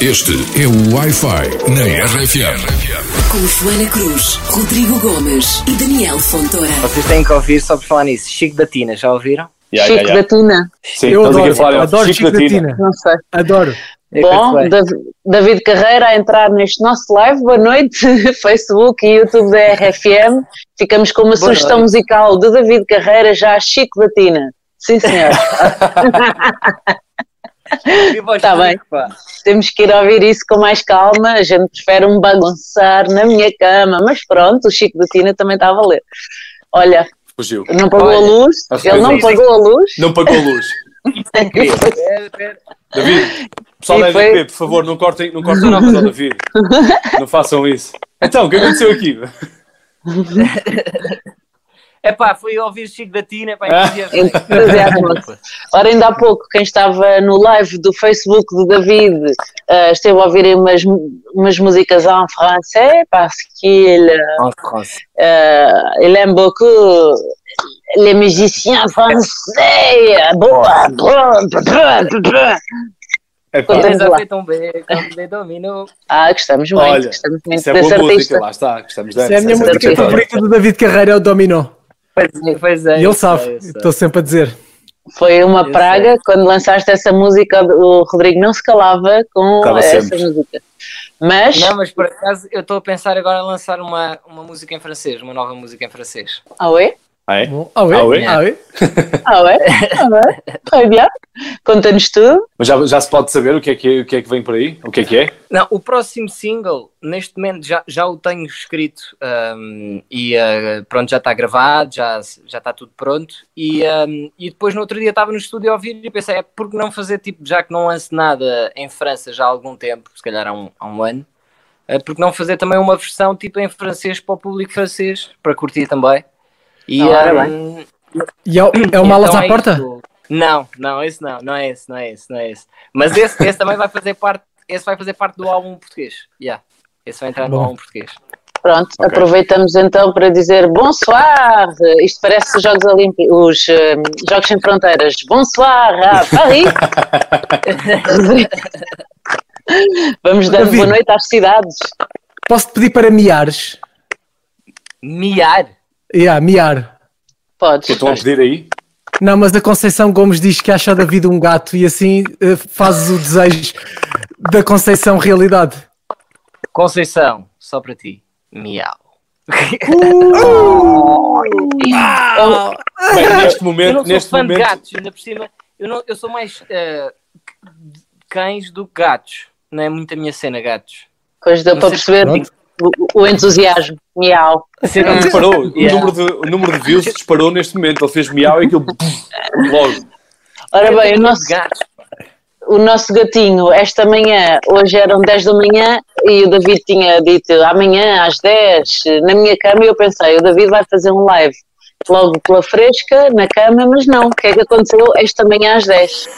Este é o Wi-Fi na RFM. Com Joana Cruz, Rodrigo Gomes e Daniel Fontoura. Vocês têm que ouvir só por falar nisso. Chico da Tina, já ouviram? Yeah, Chico yeah, da Tina. Sim, Eu adoro, falar, adoro Chico da Tina. Não sei. Adoro. É Bom, David Carreira a entrar neste nosso live. Boa noite, Facebook e YouTube da RFM. Ficamos com uma Boa sugestão noite. musical de David Carreira, já Chico da Tina. Sim, senhor. Tá bem. Pá. Temos que ir ouvir isso com mais calma. A gente prefere um bagunçar na minha cama. Mas pronto, o Chico da Tina também está a valer. Olha, Fugiu. não pagou Olha, a luz. as Ele não pagou a luz. Não pagou a luz. David, pessoal da foi- por favor, não cortem, não cortem nada ao David. Não façam isso. Então, o que aconteceu aqui? É pá, fui ouvir Chico da Tina, pá, Ah. Entusiasmo. Ora, ainda há pouco, quem estava no live do Facebook do David eh, esteve a ouvir umas, umas músicas en français parce qu'il En France. euh, il aime beaucoup les musiciens français. Boa, boa, boa, boa. É dominó. Ah, gostamos muito, olha, gostamos muito isso é boa música, artista. lá está, gostamos Essa é a minha dessa, música favorita do David Carreira, é o Dominó. Pois é, pois é. E eu ele sabe, sei, sei. estou sempre a dizer. Foi uma Eu praga quando lançaste essa música. O Rodrigo não se calava com Cala essa sempre. música. Mas, Não, mas por acaso eu estou a pensar agora em lançar uma, uma música em francês, uma nova música em francês. ah, ouais? Ah, é? Bom, ah, oui? Ah, oui? Ah, oui? Ah, ouais? Ah, ouais? Très bien. Conta-nos tudo. Mas já, já se pode saber o que, é que, o que é que vem por aí? O que é que é? Não, o próximo single, neste momento já, já o tenho escrito um, e uh, pronto, já está gravado, já, já está tudo pronto. E, um, e depois no outro dia estava no estúdio a ouvir e pensei, é por que não fazer tipo, já que não lance nada em França já há algum tempo, se calhar há um, há um ano, uh, por que não fazer também uma versão tipo em francês para o público francês, para curtir também. E, um, E é, o- é o Malas então à é Porta? isso. Não, não, esse não, não é esse, não é esse, não é esse. Mas esse, esse também vai fazer parte, esse vai fazer parte do álbum português. Yeah. Esse vai entrar no Bom. álbum português. Pronto, Ok. aproveitamos então para dizer bonsoir. Isto parece os Jogos Olímpicos, os eh, Jogos Sem Fronteiras. Bonsoir a Paris. Vamos dar boa noite às cidades. Posso-te pedir para miares? Miar. Yeah, miar. Podes. Estão a pedir aí? Não, mas a Conceição Gomes diz que acha da vida um gato e assim eh, fazes o desejo da Conceição realidade. Conceição, só para ti. Miau. Bem, neste Eu momento, não sou neste fã de momento, gatos, ainda por cima. Eu, não, eu sou mais eh, cães do que gatos. Não é muito a minha cena, gatos. Pois deu Não para perceber o, o entusiasmo. Miau. Cena disparou. O, Yeah. número de, o número de views disparou neste momento. Ele fez miau e aquilo logo. Ora bem, o nosso, o nosso gatinho, esta manhã, hoje eram 10 da manhã e o David tinha dito amanhã às 10 na minha cama e eu pensei, o David vai fazer um live logo pela fresca na cama, mas não, o que é que aconteceu esta manhã às 10?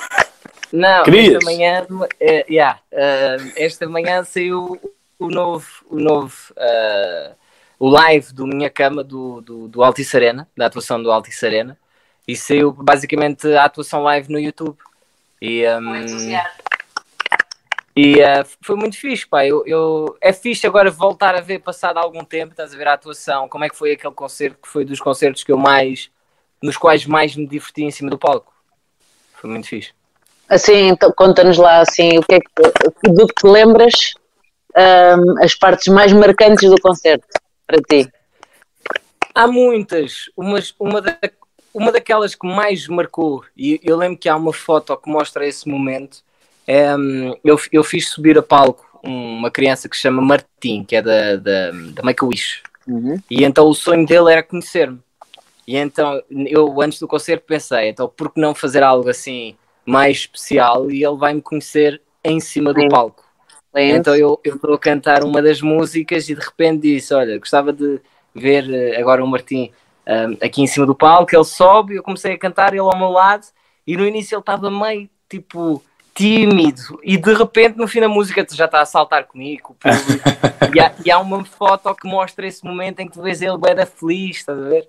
Não, Querias? esta manhã, eh, yeah, eh, esta manhã saiu o novo, o novo, eh, o live do Minha Cama do, do, do Altice Arena, da atuação do Altice Arena, e saiu basicamente a atuação live no YouTube. E, ehm, e eh, foi muito fixe, pá. Eu, eu- é fixe agora voltar a ver, passado algum tempo, estás a ver a atuação, como é que foi aquele concerto, que foi dos concertos que eu mais, nos quais mais me diverti em cima do palco. Foi muito fixe. Assim, então, conta-nos lá assim, o que é que, do que te lembras, ahm, as partes mais marcantes do concerto para ti. Há muitas, umas, uma, da, uma daquelas que mais marcou, e eu lembro que há uma foto que mostra esse momento. é, eu, eu fiz subir a palco uma criança que se chama Martim, que é da, da, da Make-A-Wish, e então o sonho dele era conhecer-me. E então eu, antes do concerto, pensei: então por que não fazer algo assim mais especial e ele vai me conhecer em cima do Sim. palco? Então eu estou a cantar uma das músicas e de repente disse: Olha, gostava de ver eh, agora o Martim ahm, aqui em cima do palco. Ele sobe, eu comecei a cantar, ele ao meu lado, e no início ele estava meio tipo tímido, e de repente no fim da música tu já está a saltar comigo. e, há, e há uma foto que mostra esse momento em que tu vês ele bem da feliz, estás a ver?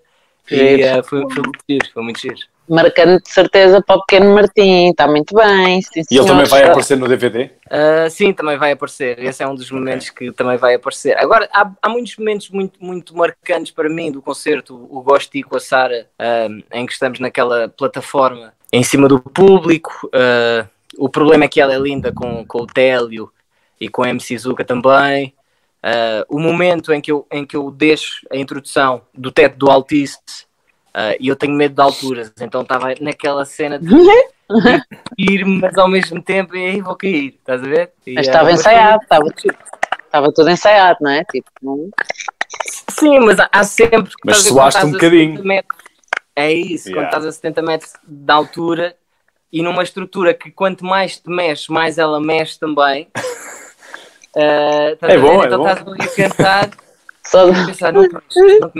E Giro. eh, foi, foi muito giro, foi muito giro. Marcando de certeza para o pequeno Martim, está muito bem. Sim, E ele também vai aparecer no DVD? Ah, sim, também vai aparecer. Esse é um dos momentos que também vai aparecer. Agora, há, há muitos momentos muito, muito marcantes para mim do concerto. O ir com a Sara, ah, em que estamos naquela plataforma em cima do público. Ah, o problema é que ela é linda com, com o Télio e com a MC Zuka também. O momento em que, eu, em que eu deixo a introdução do teto do Altice e eu tenho medo de alturas, então estava naquela cena de ir, mas ao mesmo tempo e aí vou cair, estás a ver? E, Mas ah, estava ensaiado, estava, estava tudo ensaiado, não é? Tipo, não- Sim, mas há, sempre. Mas estás a ver, suaste quando um bocadinho. 70 metros- é isso, quando Yeah. estás a 70 metros de altura e numa estrutura que quanto mais te mexes, mais ela mexe também. Ah, estás É a ver? bom, é então bom. estás ali a cantar só, e a pensar, não mexes, não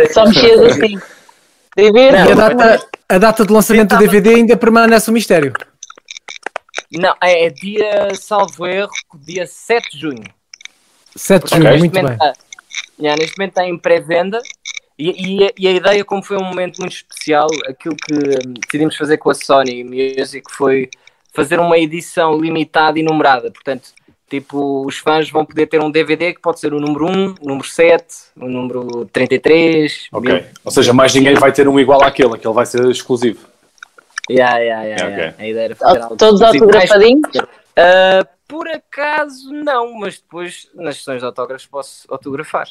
é- só mexias assim. E a data, a data de lançamento do DVD ainda permanece um mistério. Não, é, é dia, salvo erro, dia 7 de junho. 7 de junho, neste muito momento bem. Está, yeah, neste momento está em pré-venda e, e a- e a ideia, como foi um momento muito especial, aquilo que hum, decidimos fazer com a Sony Music foi fazer uma edição limitada e numerada. Portanto, tipo, os fãs vão poder ter um DVD que pode ser o número 1, o número 7, o número 33. Ok. mil- Ou seja, mais ninguém vai ter um igual àquele, aquele vai ser exclusivo. Yeah, yeah, yeah, yeah. A ideia era fazer algo Todos. Mais- autografadinhos? Ah, por acaso, não, mas depois nas sessões de autógrafos posso autografar.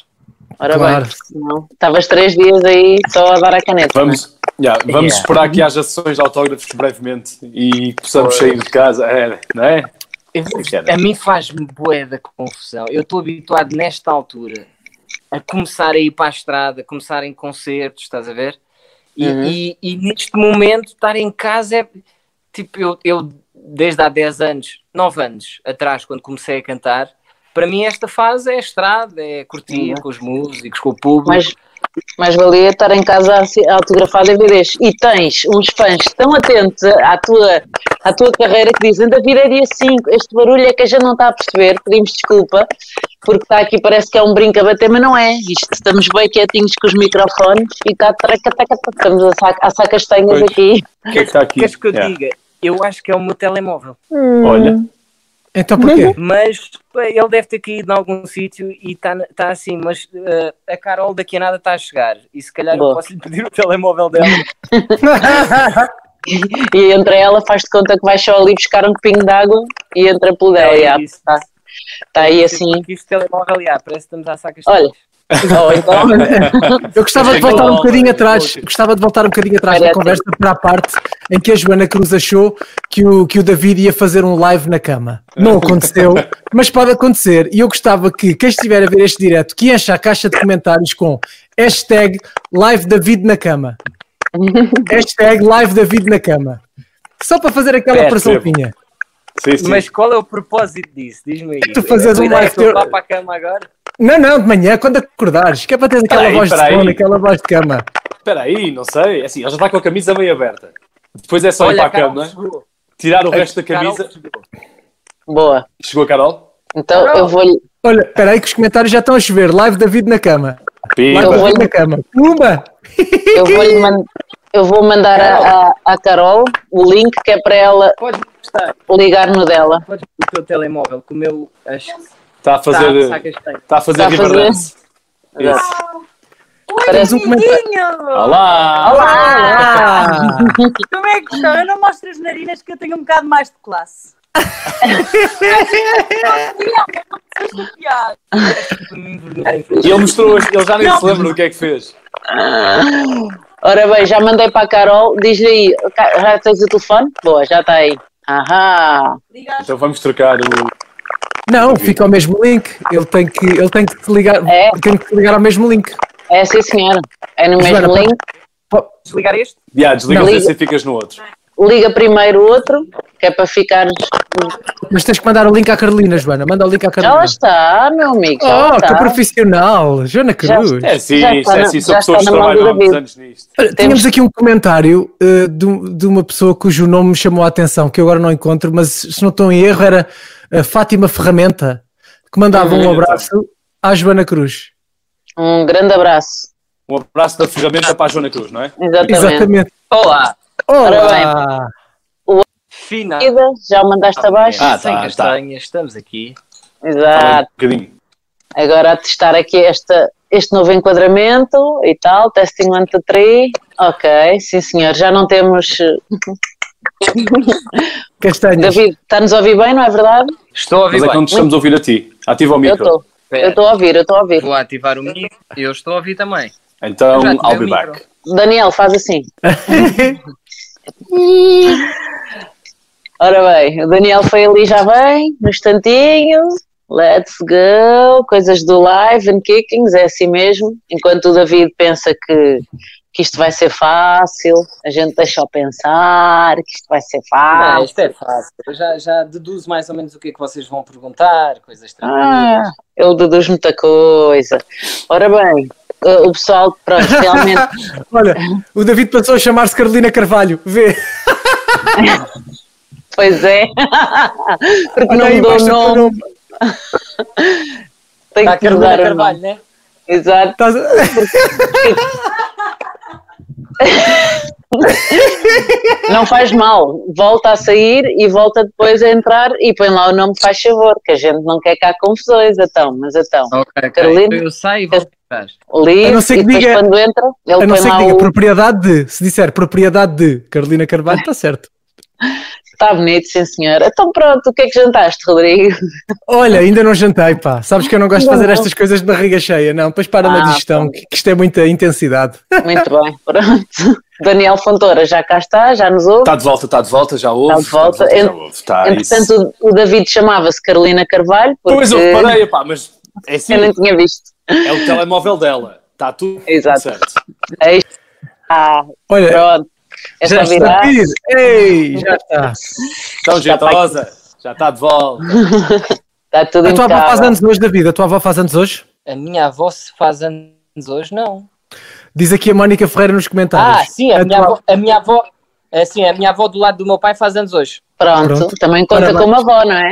Ora Claro. bem. Estavas três dias aí só a dar a caneta. Vamos, yeah, vamos Yeah. esperar que haja sessões de autógrafos brevemente e possamos Pois. sair de casa, é, não é? A mim faz-me bué da confusão. Eu estou habituado nesta altura a começar a ir para a estrada, a começar em concertos, estás a ver? E, Uhum. e- e neste momento estar em casa é tipo, eu, eu desde há 10 anos, 9 anos atrás, quando comecei a cantar, para mim esta fase é a estrada, é curtir Uhum. com os músicos, com o público. Mas mais valia estar em casa a autografar DVDs. E tens uns fãs tão atentos à tua, à tua carreira que dizem David é dia 5, este barulho é que a gente não está a perceber, pedimos desculpa, porque está aqui, parece que é um brinco a bater, mas não é. Isto estamos bem quietinhos com os microfones e está traca, taca, estamos a sacar, a sacar castanhas Pois. aqui. O que é que está aqui? Queres que eu Yeah. diga? Eu acho que é o meu telemóvel. Olha, Então porquê? Mas pá, ele deve ter caído em algum sítio e está tá assim. Mas eh, a Carol daqui a nada está a chegar. E se calhar Boa. eu posso lhe pedir o telemóvel dela. E entra ela, faz de conta que vai só ali buscar um copinho de água e entra pelo dela. É isso. Está tá aí assim. Porque Este telemóvel, já, parece que estamos a sacar Olha. Então, Eu gostava de voltar um bocadinho olha, atrás, gostava de voltar um bocadinho atrás da conversa para a parte em que a Joana Cruz achou que o, que o David ia fazer um live na cama. Não aconteceu, mas pode acontecer. E eu gostava que quem estiver a ver este direto que encha a caixa de comentários com hashtag live David na cama. hashtag live David na cama. Só para fazer aquela Percebo. pressãozinha. sim, sim. Mas qual é o propósito disso? Diz-me aí. Tu fazes tua um é live teu- para a cama agora? Não, não, de manhã, quando acordares, que é para ter aquela Peraí, voz de sono, aquela voz de cama. Espera aí, não sei. É assim, ele já está com a camisa meio aberta. Depois é só ir Olha, para a Carol cama, chegou. tirar o resto da Carol camisa. chegou. boa. Chegou a Carol? Então eu vou-lhe Olha, espera aí que os comentários já estão a chover. Live David na cama. Pimba. Live Eu David vou- na cama. Pumba! Eu vou, man eu vou mandar a, a, a Carol o link que é para ela ligar no dela. Podes pôr o teu telemóvel, que o meu acho que Está a está fazer, a castanho. está a fazer Está a fazer- liberdade. Isso. Parece um comentário. Olá! Ah! Como é que estão? Eu não mostro as narinas que eu tenho um bocado mais de classe. E ele mostrou, ele já nem se lembra do que é que fez. Ora bem, já mandei para a Carol. Diz-lhe aí, já tens o telefone? Boa, já está aí. Ahá. Então vamos trocar o. Não, fica ao mesmo link. Ele tem que, ele tem que te ligar, É. tem que te ligar ao mesmo link. É sim, senhora. É no Joana, mesmo pode- link. Desligar este? Yeah, desliga Não, esse liga. e ficas no outro. Liga primeiro o outro, que é para ficar. Mas tens que mandar o link à Carolina, Joana. Manda o link à Já Carolina. lá está, meu amigo. Já Oh, que está. profissional! Joana Cruz. É sim, Já isso está é assim, são já pessoas que trabalham há muitos anos nisto. Olha, Tínhamos aqui um comentário eh, de, de uma pessoa cujo nome me chamou a atenção, que eu agora não encontro, mas se não estou em erro, era a Fátima Ferramenta, que mandava Uhum, um então. abraço à Joana Cruz. Um grande abraço. Um abraço da ferramenta para a Joana Cruz, não é? Exatamente. Exatamente. Olá, Olá! fina. Ida, Já o mandaste abaixo? Ah, Sem tá, castanhas, estamos aqui. Exato. Um. Agora a testar aqui esta, este novo enquadramento e tal. Testing one, two, three. Ok, sim senhor. Já não temos. eh, Castanhas. David, está-nos a ouvir bem, não é verdade? Estou a ouvir Mas é que bem. não te estamos a ouvir a ti. Ativa o Eu micro. estou. Eu estou a ouvir, eu estou a ouvir. Vou ativar o micro. Eu estou a ouvir também. Então, I'll be back. Daniel, faz assim. Ora bem, o Daniel foi ali já bem, no instantinho. Let's go. Coisas do live and kickings, é assim mesmo. Enquanto o David pensa que, que isto vai ser fácil, a gente deixa-o pensar que isto vai ser Não, fácil. isto é fácil. Eu já, já deduzo mais ou menos o que é que vocês vão perguntar, coisas tranquilas. Ah, ele deduz muita coisa. Ora bem, o pessoal, pronto, realmente. Olha, o David passou a chamar-se Carolina Carvalho. Vê. Pois é. Porque Olha não mudou o embaixo o nome. nome. Tem Está a que mudar Carolina o Carvalho, nome. né? Exato. Estás a- Não faz mal. Volta a sair e volta depois a entrar e põe lá o nome, faz favor, que a gente não quer cá confusões. Então, mas então, Ok, ok. Carolina? Eu saio e volto A não ser que diga- quando entra, ele A não ser que diga o. propriedade de. Se disser propriedade de Carolina Carvalho, está certo. Está bonito, sim senhor. Então pronto, o que é que jantaste, Rodrigo? Olha, ainda não jantei, pá. Sabes que eu não gosto de fazer Não. estas coisas de barriga cheia, não. Depois para na Ah, digestão, que que isto é muita intensidade. Muito bem, pronto. Daniel Fontoura já cá está, já nos ouve. Está de volta, está de volta, já ouve. Está de volta. já Ent- ouve. Está isso. Entretanto, o, o David chamava-se Carolina Carvalho, porque Pois eu reparei, pá, mas é assim, eu não tinha visto. É o telemóvel dela. Está tudo Exato. certo. Aí está, Olha, pronto. É já está. Ei, já está. Então, está jeitosa, já está de volta. Está tudo A tua avó faz anos hoje, David? A tua avó faz anos hoje? A minha avó se faz anos hoje, não. Diz aqui a Mónica Ferreira nos Ah, comentários. sim, a, minha tua- avó, a minha avó. Assim, a minha avó do lado do meu pai faz anos hoje. Pronto, Pronto. também conta Parabéns. como avó, não é?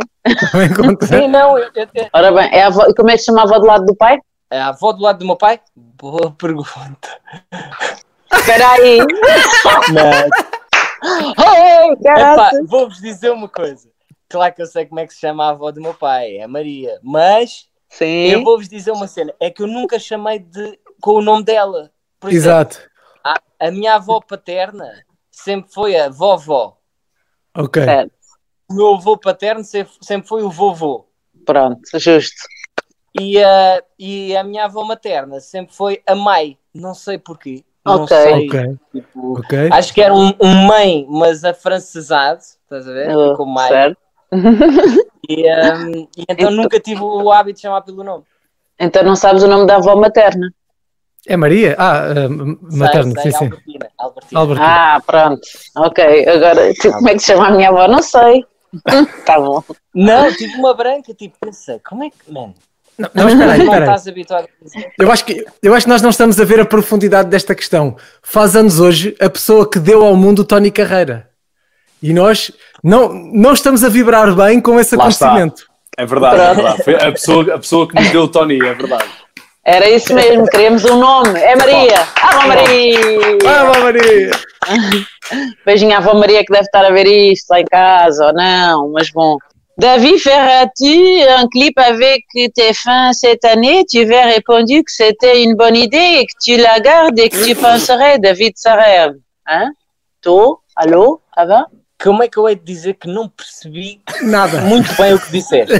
Não encontra. Sim, não, eu- eu- eu- Ora bem, é a avó, como é que se chama a avó do lado do pai? A avó do lado do meu pai? Boa pergunta. Espera aí. Vou-vos dizer uma coisa. Claro que eu sei como é que se chama a avó do meu pai, é a Maria. Mas eu Sim, vou-vos dizer uma cena: é que eu nunca chamei de, com o nome dela. Por exemplo, Exato. a, a minha avó paterna sempre foi a vovó. Ok. certo. O meu avô paterno sempre, sempre foi o vovô. Pronto, justo. E a, e a minha avó materna sempre foi a mãe. Não sei porquê. Não Ok. sei. Ok. tipo, Ok. Acho que era um, um mãe, mas afrancesado. Estás a ver? Uh, Como mãe. certo. E, um, e então nunca tive o hábito de chamar pelo nome. Então não sabes o nome da avó materna. É Maria? Ah, ah, materna, Sei, sei, sim, sim. Albertina, Albertina. Albertina. Ah, pronto. Ok, agora tipo, como é que se chama a minha avó? Não sei. tá bom. Não, tive uma branca, tipo, pensei, como é que, man, Não, não, espera aí, não espera aí. estás habituado a dizer? Eu acho, que, eu acho que nós não estamos a ver a profundidade desta questão. Faz anos hoje a pessoa que deu ao mundo o Tony Carreira. E nós não, não estamos a vibrar bem com esse Lá está. acontecimento. É verdade, é verdade. Foi a pessoa, a pessoa que nos deu o Tony, é verdade. Era isso mesmo, queríamos um nome. É Maria. Avó Maria. Ah, Maria! Beijinho à avó Maria que deve estar a ver isto lá em casa ou não, mas bom. David, feras-tu un clip avec TF1 cette année Tu avais répondu que c'était une bonne idée et que tu la gardes et que tu penserais, David Sareb. Hein? Tu? Allô? Ça va? Como é que eu hei de dizer que não percebi Nada. muito bem o que disseste?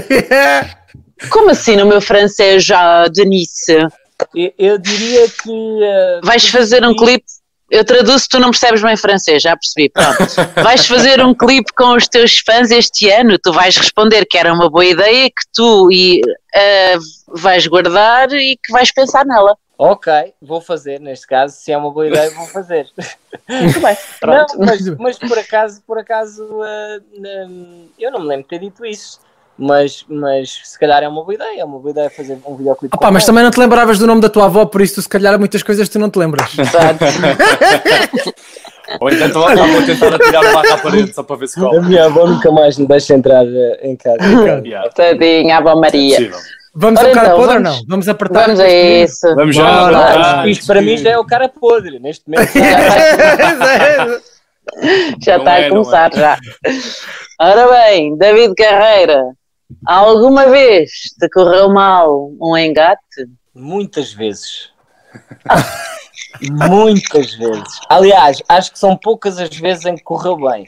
Como assim no meu francês já, Denise? Eu, eu diria que. eh, Vais fazer um clipe. Eu traduzo, tu não percebes bem francês, já percebi. Pronto. Vais fazer um clipe com os teus fãs este ano. Tu vais responder que era uma boa ideia, que tu e, eh, vais guardar e que vais pensar nela. Ok, vou fazer, neste caso, se é uma boa ideia, vou fazer. Muito bem. Pronto. Não, mas, mas por acaso, por acaso, hum, eu não me lembro de ter dito isso. Mas, mas se calhar é uma boa ideia, é uma boa ideia fazer um videoclipe. Opa, mas também não te lembravas do nome da tua avó, por isso tu, se calhar há muitas coisas que tu não te lembras. Exato. Ou então lá vou tentar atirar o barro à parede só para ver se A cola. minha avó nunca mais me deixa entrar eh, em casa. Yeah, Tadinha, avó é Maria. possível. Vamos Ora ao cara então, podre ou vamos- não? Vamos apertar. Vamos a isso. Vamos já. Isto para mim já é o cara podre, neste momento. Já Não está é, a começar já. Ora bem, David Carreira, alguma vez te correu mal um engate? Muitas vezes. Muitas vezes. Aliás, acho que são poucas as vezes em que correu bem.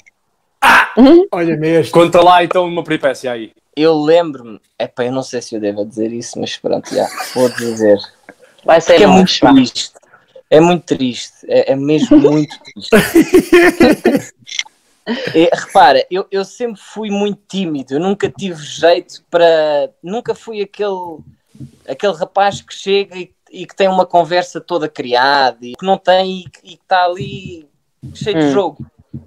Olha-me este. Conta lá então uma peripécia aí. Eu lembro-me, epá, eu não sei se eu devo dizer isso, mas pronto, já, vou dizer. Vai ser Porque é muito vá. triste. É muito triste. É, é mesmo muito triste. E, repara, eu, eu sempre fui muito tímido. Eu nunca tive jeito para. Nunca fui aquele, aquele rapaz que chega e, e que tem uma conversa toda criada e que não tem e que e que está ali cheio de Hum. jogo.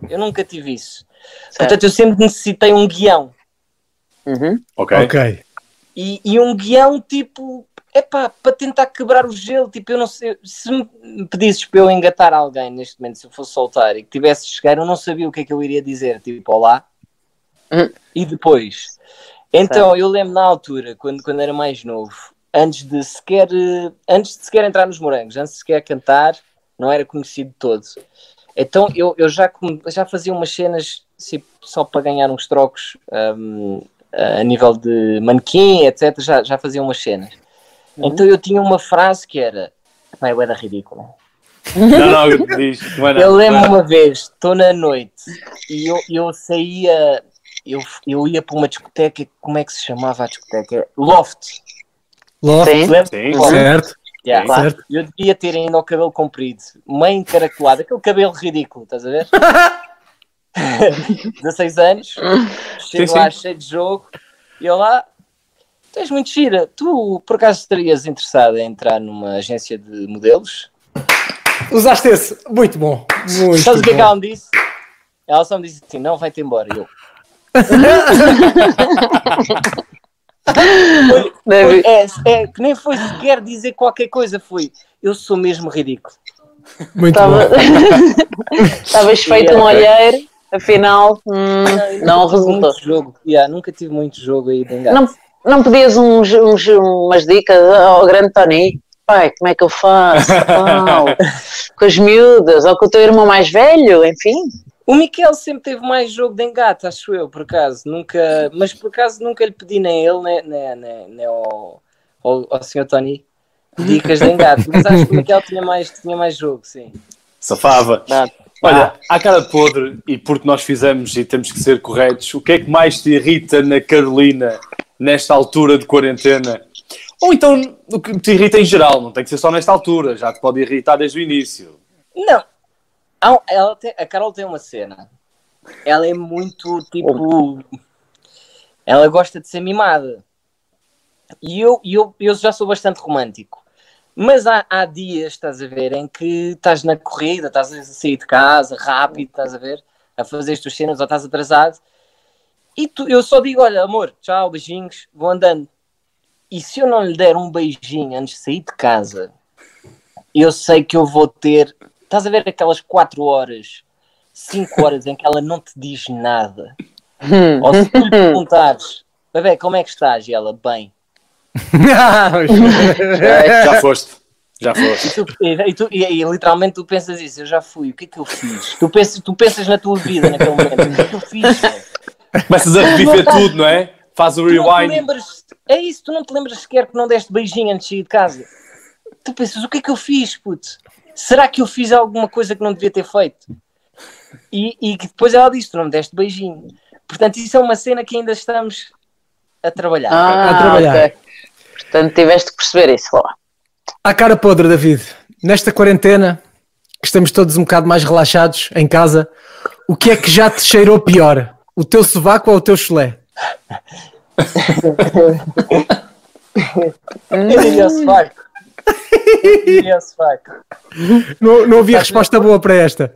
Eu nunca tive isso. Certo. Portanto, eu sempre necessitei um guião. Uhum. Ok. Ok. E, e um guião tipo, epá, para tentar quebrar o gelo, tipo, eu não sei, se me pedisses para eu engatar alguém neste momento, se eu fosse soltar e que tivesse de chegar, eu não sabia o que é que eu iria dizer, tipo, olá, Hum. e depois. Então, eu lembro na altura, quando, quando era mais novo, antes de sequer, eh, antes de sequer entrar nos morangos, antes de sequer cantar, não era conhecido todo. Então, eu, eu já, já fazia umas cenas tipo, só para ganhar uns trocos hum, a nível de manequim, etc. Já, já fazia umas cenas. Então, eu tinha uma frase que era: Pá, eu era ridícula. Não, não, eu diz. Não é. Eu lembro uma vez, estou na noite e eu, eu saía, eu, eu ia para uma discoteca, como é que se chamava a discoteca? Loft. Loft. Sim. Sim, Loft. Certo. Yeah. Claro. Certo. Eu devia ter ainda o cabelo comprido, meio encaracolado, aquele cabelo ridículo, estás a ver? 16 anos, chego Sim, lá cheio de jogo e eu lá, tu és muito gira, tu por acaso estarias interessado em entrar numa agência de modelos? Usaste esse. Muito bom. Muito Sabes o que é que ela me disse? Ela só me disse assim: não, vai-te embora. E Eu, David, é, é, que nem foi sequer dizer qualquer coisa, foi eu sou mesmo ridículo. Muito bom. Estavas feito um olheiro, afinal, hum, não tive resultou. Muito jogo. Yeah, nunca tive muito jogo aí de engano. Não, não pedias uns, uns- umas dicas ao grande Tony? Pai, como é que eu faço? Pau, com as miúdas, ou com o teu irmão mais velho, enfim. O Miquel sempre teve mais jogo de engate, acho eu, por acaso. Nunca, mas por acaso nunca lhe pedi nem ele, nem, nem, nem, nem ao, ao, ao Sr. Tony dicas de engate. Mas acho que o Miquel tinha mais, tinha mais jogo, sim. Safava. Nada. Olha, à cara podre, e porque nós fizemos e temos que ser corretos, o que é que mais te irrita na Carolina nesta altura de quarentena? Ou então o que te irrita em geral, não tem que ser só nesta altura, já te pode irritar desde o início. Não. Tem- a Carol tem uma cena. Ela é muito tipo. Ela gosta de ser mimada. E eu, eu, eu já sou bastante romântico. Mas há, há dias, estás a ver, em que estás na corrida, estás a sair de casa rápido, estás a ver, a fazer as tuas cenas ou estás atrasado. E tu, eu só digo: olha, amor, tchau, beijinhos, vou andando. E se eu não lhe der um beijinho antes de sair de casa, eu sei que eu vou ter. Estás a ver aquelas 4 horas, 5 horas em que ela não te diz nada? Ou se tu lhe perguntares, bebê, como é que estás? E ela, bem. Já foste. Já foste. E, tu- e- tu- e- e literalmente tu pensas isso, eu já fui, o que é que eu fiz? Tu pensas, tu pensas na tua vida naquele momento, o que é que eu fiz? Começas a reviver tudo, não é? Faz o Tu não te rewind. lembras, é isso, tu não te lembras sequer que não deste beijinho antes de sair de casa. Tu pensas, o que é que eu fiz, puto? Será que eu fiz alguma coisa que não devia ter feito? E, e que depois ela disse, tu não me deste beijinho. Portanto, isso é uma cena que ainda estamos a trabalhar. Ah, A trabalhar. ok. Portanto, tiveste que perceber isso. Boa. À cara podre, David. Nesta quarentena, que estamos todos um bocado mais relaxados em casa, o que é que já te cheirou pior? O teu sovaco ou o teu chulé? Eu diria sovaco. Eu diria sovaco. Não, não havia resposta boa para esta.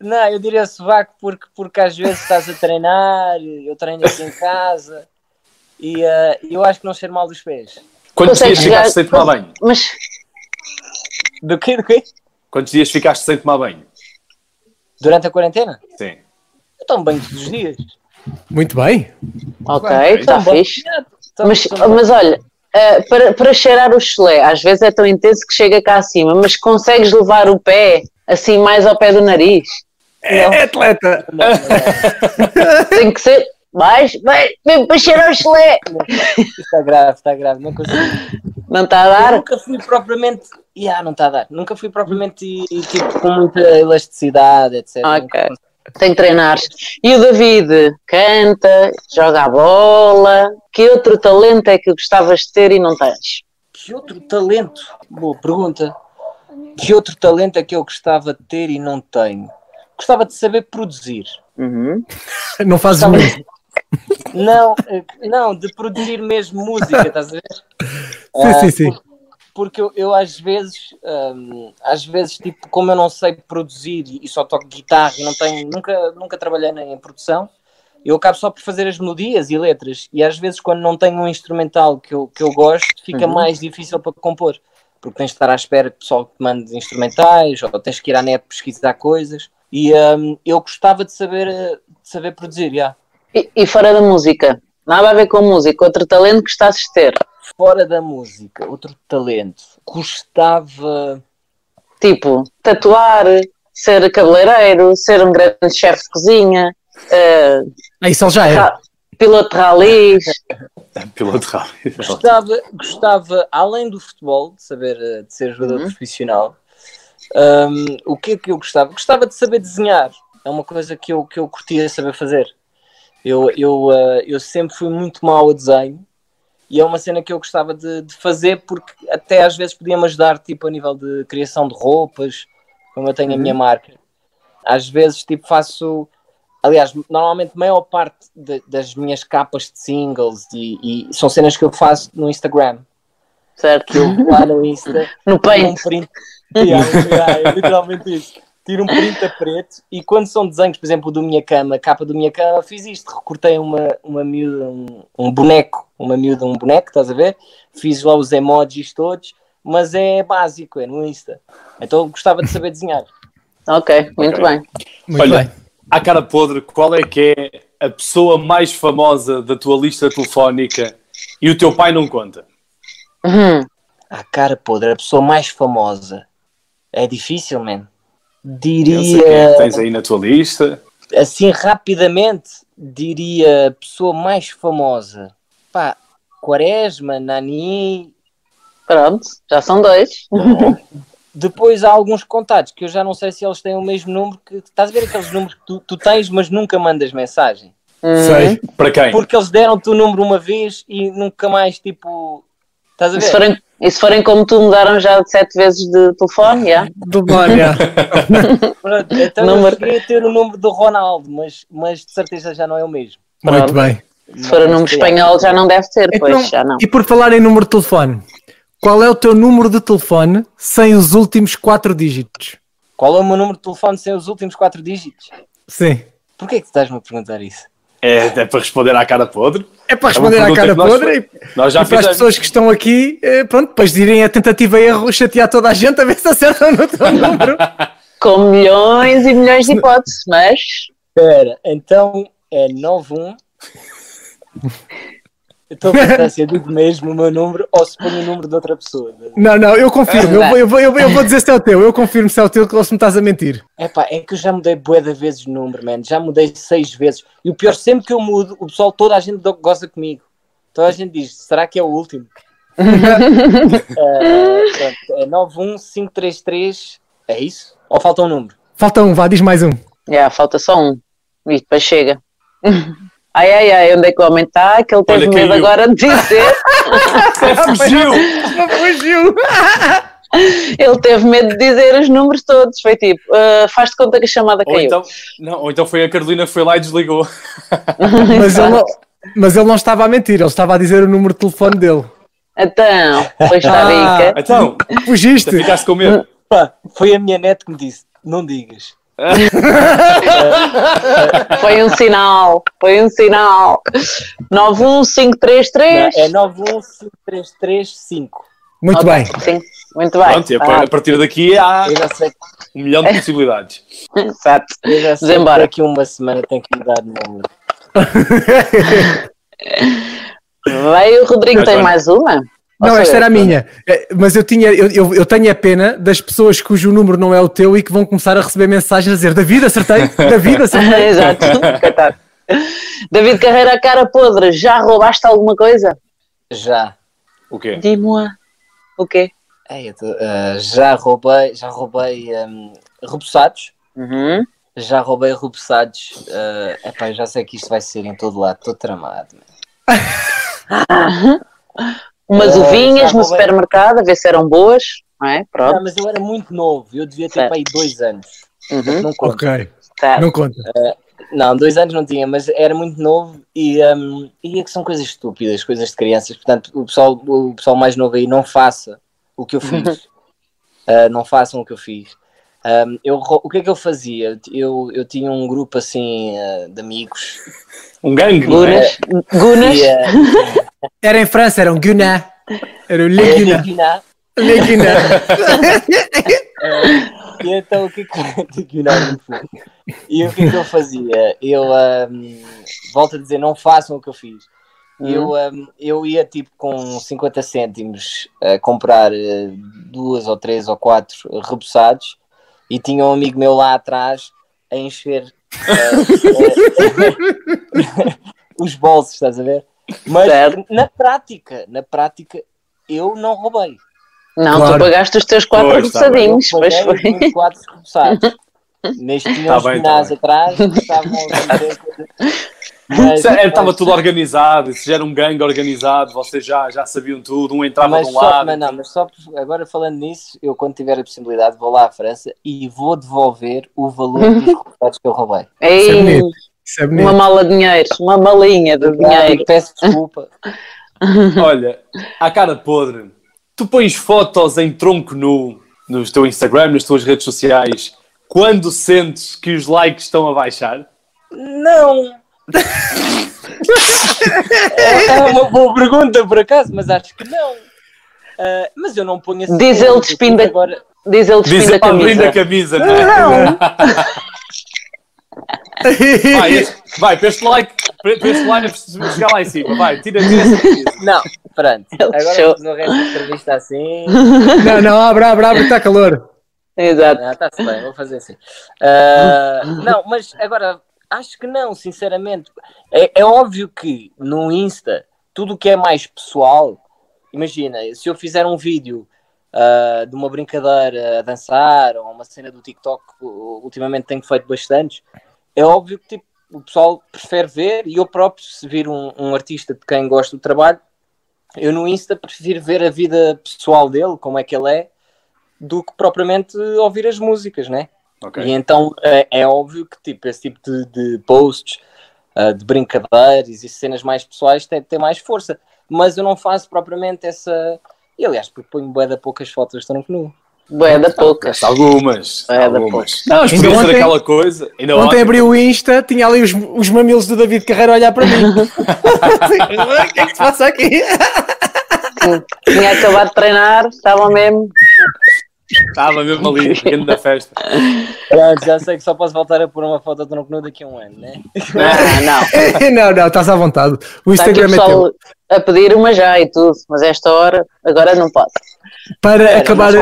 Não, eu diria sovaco porque, porque às vezes estás a treinar, eu treino aqui em casa e eh, eu acho que não cheiro mal dos pés. Quantos dias ficaste chegar- sem tomar banho? Mas Do quê? Do quê? Quantos dias ficaste sem tomar banho? Durante a quarentena? Sim. Eu tomo banho todos os dias. Muito bem. Ok, Bem, está fixe. Mas, mas olha, ah, para, para cheirar o chulé, às vezes é tão intenso que chega cá acima, mas consegues levar o pé assim mais ao pé do nariz? É, é atleta. Tem que ser mais, mais, mesmo para cheirar o chulé. Está grave, está grave. Não consigo. Não está a Eu dar? nunca fui propriamente. Yeah, não está a dar. Nunca fui propriamente tipo, com muita elasticidade, etc. Ok. Tem que treinar. E o David canta, joga a bola. Que outro talento é que gostavas de ter e não tens? Que outro talento? Boa pergunta. Que outro talento é que eu gostava de ter e não tenho? Gostava de saber produzir. Uhum. Não fazes Gostava muito. Não, eh, não, de produzir mesmo música, estás a ver? Sim, Ah, sim, sim. Porque eu, eu às vezes, hum, às vezes, tipo, como eu não sei produzir e só toco guitarra e não tenho, nunca, nunca trabalhei em produção, eu acabo só por fazer as melodias e letras. E às vezes, quando não tenho um instrumental que eu, que eu gosto, fica mais difícil para compor. Porque tens de estar à espera que o pessoal te mande instrumentais, ou tens que ir à net pesquisar coisas. E hum, eu gostava de saber, de saber produzir, já. E, e fora da música? Nada a ver com música. Outro talento que gostasses de ter? Fora da música, outro talento. Gostava. Tipo, tatuar, ser cabeleireiro, ser um grande chefe de cozinha, Ah, isso ele já é. ra- piloto de ralis. Piloto rápido. Gostava, gostava, além do futebol, de saber eh, de ser jogador profissional, hum, o que é que eu gostava? Gostava de saber desenhar. É uma coisa que eu, que eu curtia saber fazer. Eu, eu, eh, eu sempre fui muito mau a desenho e é uma cena que eu gostava de, de fazer porque até às vezes podia-me ajudar tipo, a nível de criação de roupas, como eu tenho a minha marca. Às vezes tipo, faço. Aliás, normalmente a maior parte de- das minhas capas de singles e, e são cenas que eu faço no Instagram. Certo? Que eu lá no Insta No tiro um print. Yeah, yeah, é literalmente isso. Tiro um print a preto e quando são desenhos, por exemplo, do minha cama, a capa do minha cama, fiz isto, recortei uma, uma miúda, um, um boneco, uma miúda, um boneco, estás a ver? Fiz lá os emojis todos, mas é básico, é no Insta. Então gostava de saber desenhar. Ok, muito Ok. bem. Muito Olha, bem. à cara podre, qual é que é a pessoa mais famosa da tua lista telefónica e o teu pai não conta? Uhum. A cara podre, a pessoa mais famosa. É difícil, man. Diria, tens aí na tua lista. assim, rapidamente, diria a pessoa mais famosa. Pá, Quaresma, Nani, Pronto, já são dois. Depois há alguns contatos que eu já não sei se eles têm o mesmo número que estás a ver aqueles números que tu, tu tens, mas nunca mandas mensagem. Uhum. Sei. Para quem? Porque eles deram-te o número uma vez e nunca mais, tipo. Estás a E ver? se, forem, e se forem como tu, mudaram já de sete vezes de telefone, já? Do. Pronto, então Número- eu cheguei a ter o número do Ronaldo, mas, mas de certeza já não é o mesmo. Muito bem. Se for o número espanhol, já não deve ter, pois Então, já não. E por falar em número de telefone, qual é o teu número de telefone sem os últimos quatro dígitos? Qual é o meu número de telefone sem os últimos quatro dígitos? Sim. Porquê que tu estás-me a perguntar isso? É, é para responder à cara podre. É para É responder à pergunta cara nós- podre e, Nós já e para as pessoas que estão aqui, eh, pronto, depois direm a tentativa e erro, chatear toda a gente a ver se acertam no teu número. Com milhões e milhões de hipóteses, mas Espera, então é 91. Eu Estou a pensar se eu digo mesmo o meu número ou se ponho o número de outra pessoa. Não, não, eu confirmo, eu vou, eu, vou, eu, vou, eu vou dizer se é o teu, eu confirmo se é o teu, ou se me estás a mentir. Epá, é que eu já mudei bué de vezes de número, man. Já mudei seis vezes. E o pior, sempre que eu mudo, o pessoal, toda a gente goza comigo. Toda a gente diz, será que é o último? Pronto, é 91533, é isso? Ou falta um número? Falta um, vá, diz mais um. já, falta só um. E depois chega. Ai, ai, ai, onde é que o homem está? Que ele teve medo caiu. agora de dizer. Fugiu! Fugiu! ele teve medo de dizer os números todos. Foi tipo, ah, faz de conta que a chamada Ou caiu. então, não, ou então foi a Carolina que foi lá e desligou. Mas ele, não, mas ele não estava a mentir, ele estava a dizer o número de telefone dele. Então, pois está Ah. rica. Então, Fugiste? ficaste com medo. Pá, foi a minha net que me disse, não digas. Foi um sinal, foi um sinal. 91533. Não, é 9153335. Muito Ok, bem. Sim, muito bem. Pronto, e a, Ah, a partir daqui há um milhão de possibilidades. exato. Vamos que embora. daqui uma semana tenho que mudar de número. Vai, o Rodrigo tem mais uma? Não, esta era a minha. Eh, Mas eu, tinha, eu, eu, eu tenho a pena das pessoas cujo número não é o teu e que vão começar a receber mensagens a dizer David, acertei, David, acertei. Exato, coitado. David Carreira, cara podre, já roubaste alguma coisa? Já. O quê? Dis-moi. O quê? Ei, tô- ah, já roubei, já roubei um, repousados. Uhum. Já roubei repousados. Uh, epá, eu já sei que isto vai ser em todo lado, estou tramado. Umas Eh, uvinhas no supermercado, a ver se eram boas, não é? Não, Pronto. mas eu era muito novo, eu devia ter Certo. para aí dois anos. Uhum. Não conta. Ok, Certo. não conta. Não, dois anos não tinha, mas era muito novo e, um, e é que são coisas estúpidas, coisas de crianças. Portanto, o pessoal, o pessoal mais novo aí não faça o que eu fiz. Uh, não façam o que eu fiz. Um, eu, o que é que eu fazia? Eu, eu tinha um grupo assim uh, de amigos Um gangue, é? Gunas. Gunas. e, uh, Era em França, era um Guna. Era o Le e, Guna. Le Guna. e então o que é que que não, muito bom. E o que é que eu fazia? Eu um, volto a dizer, não façam o que eu fiz. Eu, um, eu ia tipo com 50 cêntimos a comprar eh, duas ou três ou quatro repousados e tinha um amigo meu lá atrás a encher eh, os bolsos, estás a ver? Mas Certo. na prática, na prática, eu não roubei. Não, Claro. tu pagaste os teus quatro tá repousadinhos, pois Paguei foi. os meus quatro repousados. Neste tinha Tá uns bem, finais tá atrás que estavam a. Mas- Estava mas- tudo organizado, isso já era um gangue organizado, vocês já, já sabiam tudo, um entrava Mas de um só, lado. mas não, mas só agora falando nisso, eu quando tiver a possibilidade vou lá à França e vou devolver o valor dos repousados que eu roubei. Isso é Ei, bonito. Isso é bonito. uma mala de dinheiro, uma malinha de dinheiro. Peço desculpa. Olha, à cara podre, tu pões fotos em tronco nu no teu Instagram, nas tuas redes sociais, quando sentes que os likes estão a baixar? Não! É uma boa pergunta por acaso, mas acho que não. Ah, mas eu não ponho assim. Diz ele despindo a- agora. Diz ele despindo a abrindo a camisa. camisa, não é? Vai, este- vai, para este like, para este like, chegar lá em cima, vai, tira, tira essa camisa. Não, pronto. Agora no resto da entrevista assim. Não, não, abre, abre, abre, está calor. Exato. Ah, está-se bem, vou fazer assim. Ah, não, mas agora acho que não, sinceramente. É, é óbvio que no Insta, tudo o que é mais pessoal, imagina, se eu fizer um vídeo ah, de uma brincadeira a dançar ou uma cena do TikTok, ultimamente tenho feito bastantes, é óbvio que tipo, o pessoal prefere ver e eu próprio, se vir um, um artista de quem gosto do trabalho, eu no Insta prefiro ver a vida pessoal dele, como é que ele é, do que propriamente ouvir as músicas, né? Ok. E então é, é óbvio que tipo, esse tipo de, de posts, ah, de brincadeiras e cenas mais pessoais tem, tem mais força. Mas eu não faço propriamente essa. E aliás, porque ponho bué de poucas fotos de tronco nu. Bué da poucas. Algumas, É, da algumas. Não, mas Ainda podia ser ontem- aquela coisa. Ainda Ontem ontem, abri o Insta, tinha ali os, os mamilos do David Carreira a olhar para mim. o que é que se passa aqui? Tinha acabado de treinar, estava mesmo. Estava mesmo ali, dentro da festa. Pronto, já sei que só posso voltar a pôr uma foto de tronco nu daqui a um ano, né? Ah, não. não, não, estás à vontade. O Está aqui o Instagram é teu. a pedir uma já e tudo, mas esta hora, agora não pode. Para acabar.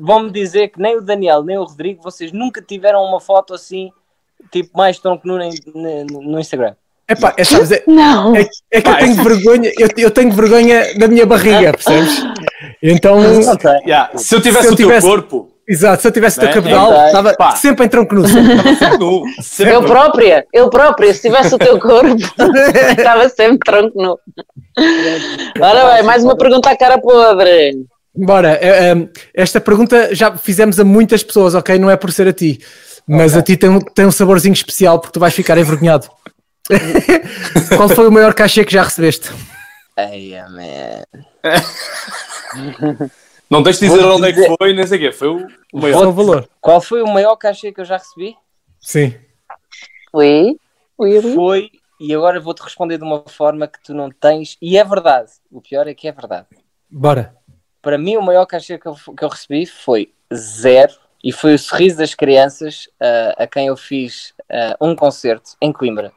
Vão-me dizer que nem o Daniel nem o Rodrigo, vocês nunca tiveram uma foto assim, tipo mais tronco nu no, Instagram. Epá, é, sabes, é, Não. é, é que eu Vai. tenho vergonha, eu, eu tenho vergonha da minha barriga, percebes? Então, Yeah, Se eu tivesse Se eu o teu tivesse- corpo, exato, se eu tivesse o teu Né? cabedal, Então, estava pá. sempre em tronco nu. sempre. nu, sempre Eu própria, eu própria, se tivesse o teu corpo, estava sempre tronco nu. Ora bem, mais uma pergunta à cara podre. Bora, é, é, esta pergunta já fizemos a muitas pessoas, ok? Não é por ser a ti, mas a ti tem, um- tem um saborzinho especial porque tu vais ficar envergonhado. Qual foi o maior cachê que já recebeste? Ai, man. Não tens de dizer Vou onde é dizer- que foi, nem sei o quê. Foi o Qual é maior. o valor? Qual foi o maior cachê que eu já recebi? Sim. Ui, ui. Foi, e agora vou-te responder de uma forma que tu não tens, e é verdade. O pior é que é verdade. Bora. Para mim, o maior cachê que eu, que eu recebi foi zero, e foi o sorriso das crianças ah, a quem eu fiz ah, um concerto em Coimbra.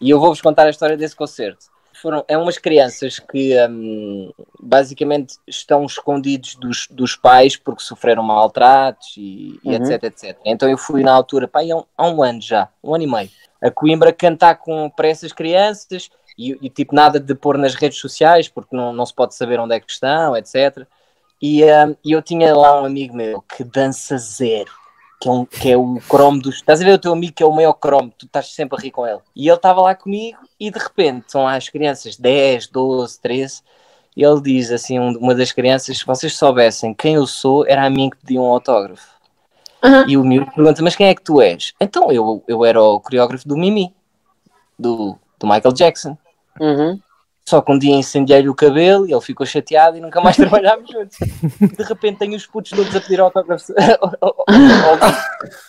E eu vou-vos contar a história desse concerto. Foram é umas crianças que hum, basicamente estão escondidos dos, dos pais porque sofreram maltratos e, e Uhum. etc, etc. Então eu fui na altura, pá, há um, há um ano já, um ano e meio, a Coimbra cantar com, para essas crianças e, e, tipo nada de pôr nas redes sociais porque não, não se pode saber onde é que estão, etc. E, e eu tinha lá um amigo meu que dança zero que é, um, que é o cromo dos. Estás a ver o teu amigo que é o maior cromo, tu estás sempre a rir com ele. E ele estava lá comigo e de repente são as crianças 10, 12, 13. E ele diz assim: um- uma das crianças, se vocês soubessem quem eu sou, era a mim que pediu um autógrafo. Uhum. E o miúdo pergunta: Mas quem é que tu és? Então eu, eu era o coreógrafo do Mimi, do, do Michael Jackson. Uhum. Só que um dia incendiei-lhe o cabelo e ele ficou chateado e nunca mais trabalhámos juntos. De repente tenho os putos todos a pedir autógrafos.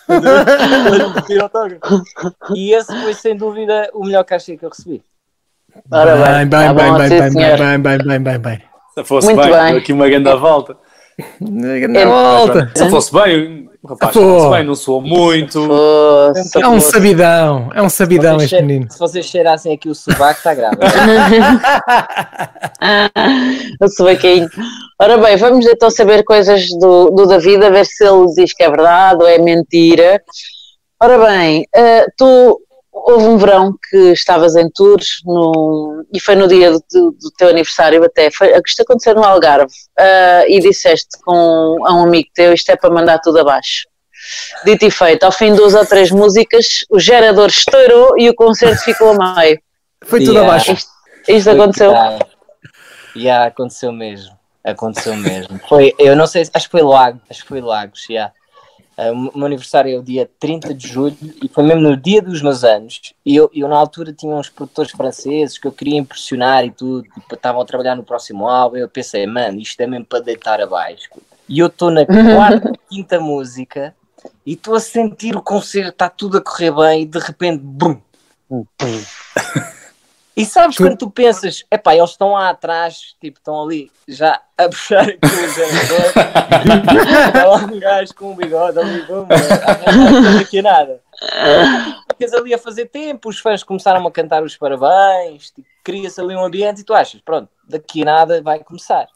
a pedir autógrafos. E esse foi sem dúvida o melhor cachê que eu recebi. Ora Bem, bem, bem, tá bem, bem, bem, bem, bem, bem, bem, bem. Se fosse Muito bem, bem. aqui uma grande volta. Na volta. Se fosse bem, o rapaz, Pô. bem, não soou muito. Fosse. É um sabidão, é um sabidão este menino. Se vocês cheirassem aqui o sovaco, está grave. o subaquinho. Ora bem, vamos então saber coisas do, do David, a ver se ele diz que é verdade ou é mentira. Ora bem, eh, tu houve um verão que estavas em tours no, e foi no dia do, do- do teu aniversário até, foi, isto aconteceu no Algarve, eh, e disseste com a um amigo teu, isto é para mandar tudo abaixo. Dito e feito, ao fim de duas ou três músicas, o gerador estourou e o concerto ficou a meio. Foi tudo Yeah. abaixo. Isto, isto aconteceu? Já, já aconteceu mesmo. Aconteceu mesmo. Foi, eu não sei, acho que foi Lagos, acho que foi Lagos, já. Ah, O meu aniversário é o dia 30 de julho e foi mesmo no dia dos meus anos. E eu, eu na altura tinha uns produtores franceses que eu queria impressionar e tudo, tipo, estavam a trabalhar no próximo álbum. Eu pensei, mano, isto é mesmo para deitar abaixo. E eu estou na quarta, quinta música e estou a sentir o concerto, está tudo a correr bem e de repente, bum! E sabes Tu- quando tu pensas, epá, eles estão lá atrás, tipo, estão ali já a puxar aqui o gerador, está lá um gajo com um bigode ali, bum, não aqui nada. Ficas ali a fazer tempo, os fãs começaram a cantar os parabéns, tipo, cria-se ali um ambiente e tu achas, pronto, daqui a nada vai começar.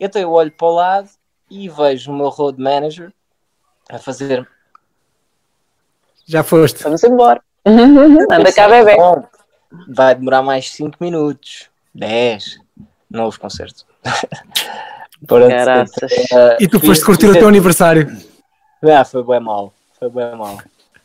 Então eu olho para o lado e vejo o meu road manager a fazer Já foste. Vamos embora. Anda cá, bebê. Bom, vai demorar mais 5 minutos, 10, novo concerto. Eh, E tu foste curtir o teu aniversário. Ah, foi bem mal, foi bem mal.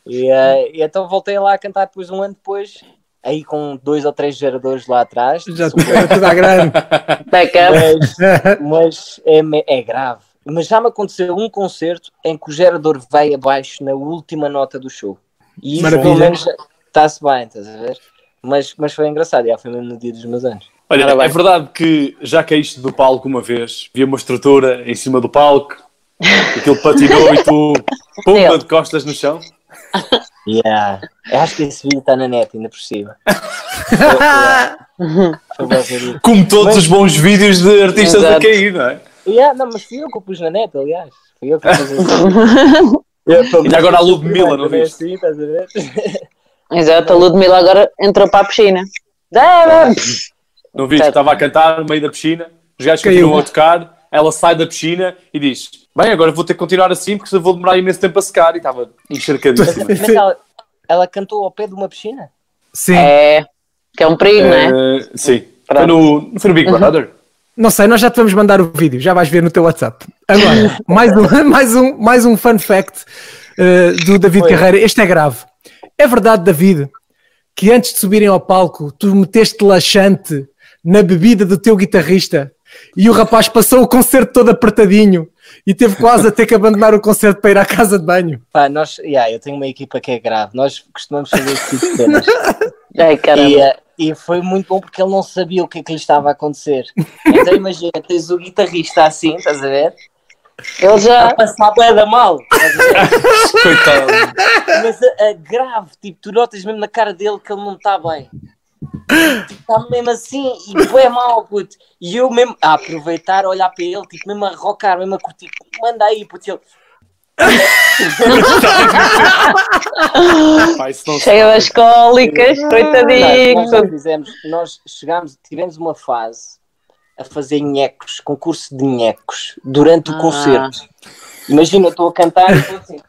E, eh, e então voltei lá a cantar depois um ano depois, aí com dois ou três geradores lá atrás. Já tudo à grande. Backup. mas, mas é, é grave. Mas já me aconteceu um concerto em que o gerador vai abaixo na última nota do show. E isso Maravilha. pelo menos está-se bem, estás a ver? Mas, mas foi engraçado, já foi mesmo no dia dos meus anos. Olha, Ora é verdade que já caíste do palco uma vez, vi uma estrutura em cima do palco, aquilo patinou e tu, pumba, Sim. de costas no chão. Yeah. Eu acho que esse vídeo está na net ainda por cima. Como todos Mas- os bons vídeos de artistas a Exato. cair, não é? Yeah, não, mas fui eu que o pus na net, aliás. Fui eu que pus assim. E agora a Ludmilla, não viste? Assim, estás a ver? Exato, a Ludmilla agora entrou para a piscina. Não viste? Estava a cantar no meio da piscina, os gajos Caiu. continuam a tocar, ela sai da piscina e diz: Bem, agora vou ter que continuar assim porque vou demorar imenso tempo a secar. E estava encharcadíssima. Mas ela, ela cantou ao pé de uma piscina? Sim. É, que é um perigo, não é? Eh, sim. Foi no, foi no Big Brother? Não sei, nós já te vamos mandar o vídeo, já vais ver no teu WhatsApp. Agora, mais um, mais um, mais um fun fact eh, do David Foi. Carreira. Este é grave. É verdade, David, que antes de subirem ao palco, tu meteste laxante na bebida do teu guitarrista e o rapaz passou o concerto todo apertadinho e teve quase a ter que abandonar o concerto para ir à casa de banho. Pá, nós, yeah, eu tenho uma equipa que é grave. Nós costumamos fazer esse tipo de cenas. Ai, caramba. E, eh, e foi muito bom porque ele não sabia o que é que lhe estava a acontecer. Então imagina, tens o guitarrista assim, estás a ver? Ele A já. passar bué da mal. a? Coitado. Mas a, a grave, tipo, tu notas mesmo na cara dele que ele não está bem. Está mesmo assim e bué mal, puto. E eu mesmo a aproveitar, a olhar para ele, tipo, mesmo a rocar, mesmo a curtir. Manda aí, puto. Ele, faz. das cólicas, coitadinho. Nós, nós fizemos, nós chegámos, tivemos uma fase a fazer nhecos, concurso de nhecos, durante o Ah. concerto. Imagina, eu estou a cantar e estou assim.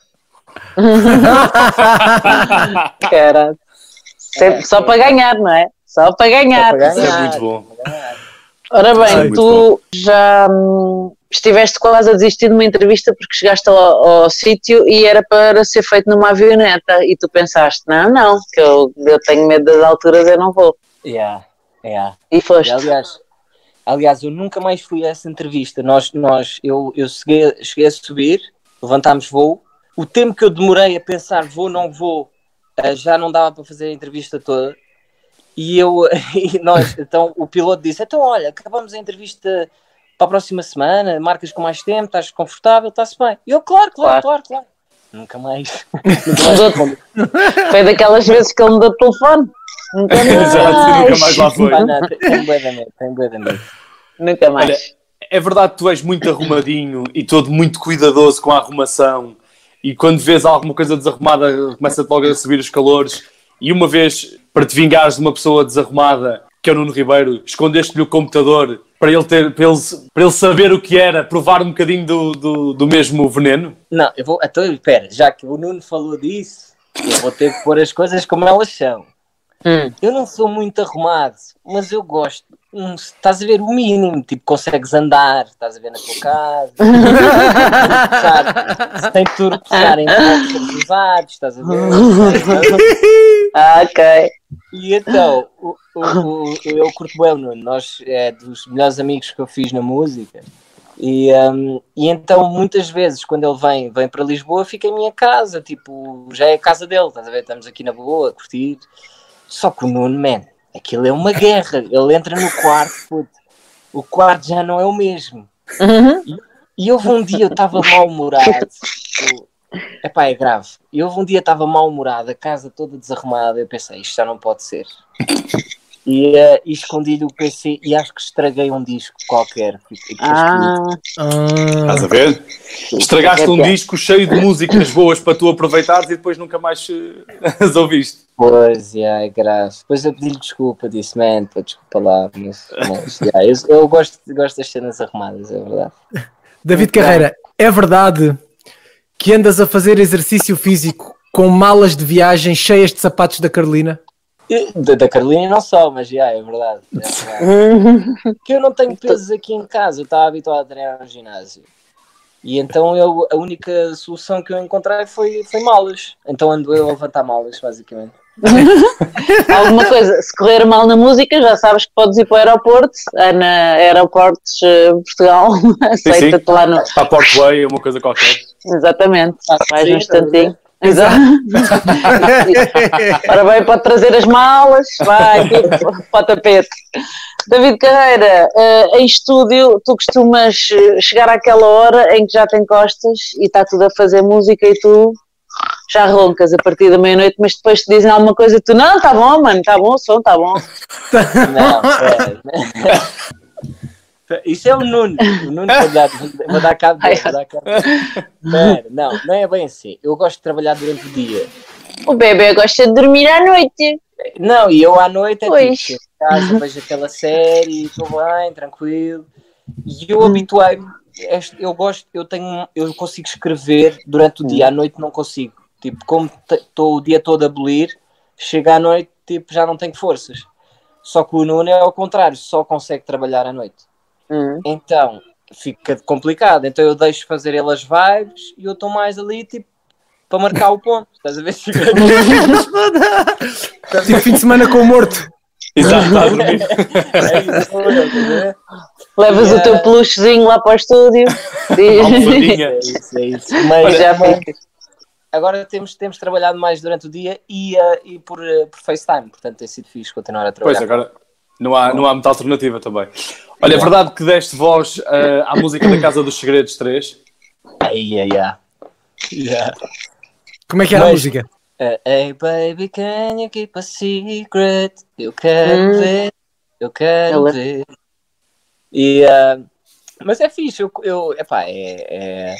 Cara, sempre só para ganhar, não é? Só para ganhar. Só para Isso é ganhar. muito bom. Ora é bem, muito tu já hum, estiveste quase a desistir de uma entrevista porque chegaste ao, ao sítio e era para ser feito numa avioneta e tu pensaste, não, não, que eu, eu tenho medo das alturas, eu não vou. Yeah, yeah. E foste. E, aliás, aliás, eu nunca mais fui a essa entrevista. Nós, nós, eu, eu cheguei, cheguei a subir, levantámos voo. O tempo que eu demorei a pensar vou, não vou, eh, já não dava para fazer a entrevista toda. E eu, e nós, então o piloto disse: Então, olha, acabamos a entrevista para a próxima semana, marcas com mais tempo, estás confortável, está-se bem. E eu, claro, claro, claro, claro. Nunca mais. Nunca mais. Foi daquelas vezes que ele me deu telefone. Nunca mais. Exato, nunca mais lá foi. Tenho bué de medo. Nunca mais. Olha, É verdade que tu és muito arrumadinho e todo muito cuidadoso com a arrumação e quando vês alguma coisa desarrumada começa-te logo a subir os calores e uma vez, para te vingares de uma pessoa desarrumada, que é o Nuno Ribeiro, escondeste-lhe o computador para ele, ter, para, ele, para ele saber o que era, provar um bocadinho do, do, do mesmo veneno? Não, eu vou. Então, espera, já que o Nuno falou disso, eu vou ter que pôr as coisas como elas são. Hum. Eu não sou muito arrumado, mas eu gosto. Hum, estás a ver o mínimo, tipo, consegues andar, estás a ver na tua casa, sem tropeçar em usados, estás a ver? Ah, ok. E então, o, o, o, eu curto bem o Nuno, nós é dos melhores amigos que eu fiz na música. E, um, e então, muitas vezes, quando ele vem, vem para Lisboa, fica em minha casa, tipo, já é a casa dele, estás a ver? Estamos aqui na boa, a curtir. Só que o Nuno, man, aquilo é uma guerra. Ele entra no quarto, puto, o quarto já não é o mesmo. Uhum. E houve um dia eu estava mal-humorado. Epá, é grave. E houve um dia eu estava mal-humorado, a casa toda desarrumada. Eu pensei, isto já não pode ser. E, eh, e escondi-lhe o PC e acho que estraguei um disco qualquer. Depois Ah, Estás a ver? Estragaste um disco cheio de músicas boas para tu aproveitares e depois nunca mais eh, as ouviste. Pois, yeah, é grave. Depois eu pedi-lhe desculpa, disse, man, pô, desculpa lá, mas, mas yeah, eu, eu gosto, gosto das cenas arrumadas, é verdade. David Carreira, é verdade que andas a fazer exercício físico com malas de viagem cheias de sapatos da Carolina? Da, da Carolina não só, mas yeah, é verdade. É verdade. que eu não tenho pesos aqui em casa, eu estava habituado a treinar no ginásio. E então eu, a única solução que eu encontrei foi, foi malas. Então ando eu a levantar malas, basicamente. alguma coisa, se correr mal na música, já sabes que podes ir para o aeroporto, é na Aeroportos eh, Portugal, aceita-te lá no. Para a Portway, uma coisa qualquer. Exatamente, mais sim, um instantinho. Exato. Ora bem, pode trazer as malas, vai aqui para o tapete. David Carreira, eh, em estúdio, tu costumas eh, chegar àquela hora em que já tem costas e está tudo a fazer música e tu já roncas a partir da meia-noite, mas depois te dizem alguma coisa e tu, não, tá bom, mano, tá bom o som, tá bom. Não, pera. Isso é o Nuno. O Nuno vai dar, vou dar cabo dele, vou dar cabo. Pera, não, não é bem assim. Eu gosto de trabalhar durante o dia. O bebê gosta de dormir à noite. Não, e eu à noite é Pois. tipo, casa, vejo aquela série, estou bem, tranquilo. E eu habituei-me, eu gosto, eu tenho, eu consigo escrever durante o dia, à noite não consigo. Tipo, como estou o dia todo a abolir, chega à noite, tipo, já não tenho forças. Só que o Nuno é ao contrário, só consegue trabalhar à noite. Hum. Então, fica complicado. Então eu deixo fazer ele as vibes e eu estou mais ali, tipo, para marcar o ponto. Estás a ver se fica Tipo fim de semana com o morto. Exato, está a dormir. É isso, estás a ver? Levas o Yeah. teu peluchezinho lá para o estúdio. É isso, é isso. Mas Olha, já mas fica. agora temos, temos trabalhado mais durante o dia e, eh, e por, eh, por FaceTime, portanto tem sido fixe continuar a Pois, trabalhar. agora não há, não há muita alternativa também. Olha, é verdade que deste voz eh, à música da Casa dos Segredos 3. Ai, ai, ai. Yeah. Como é que era a Mas- música? Eh, hey baby, can you keep a secret? Eu quero Hum. ver, eu quero Ela- ver. E, eh, Mas é fixe, eu, eu, epá, é, é-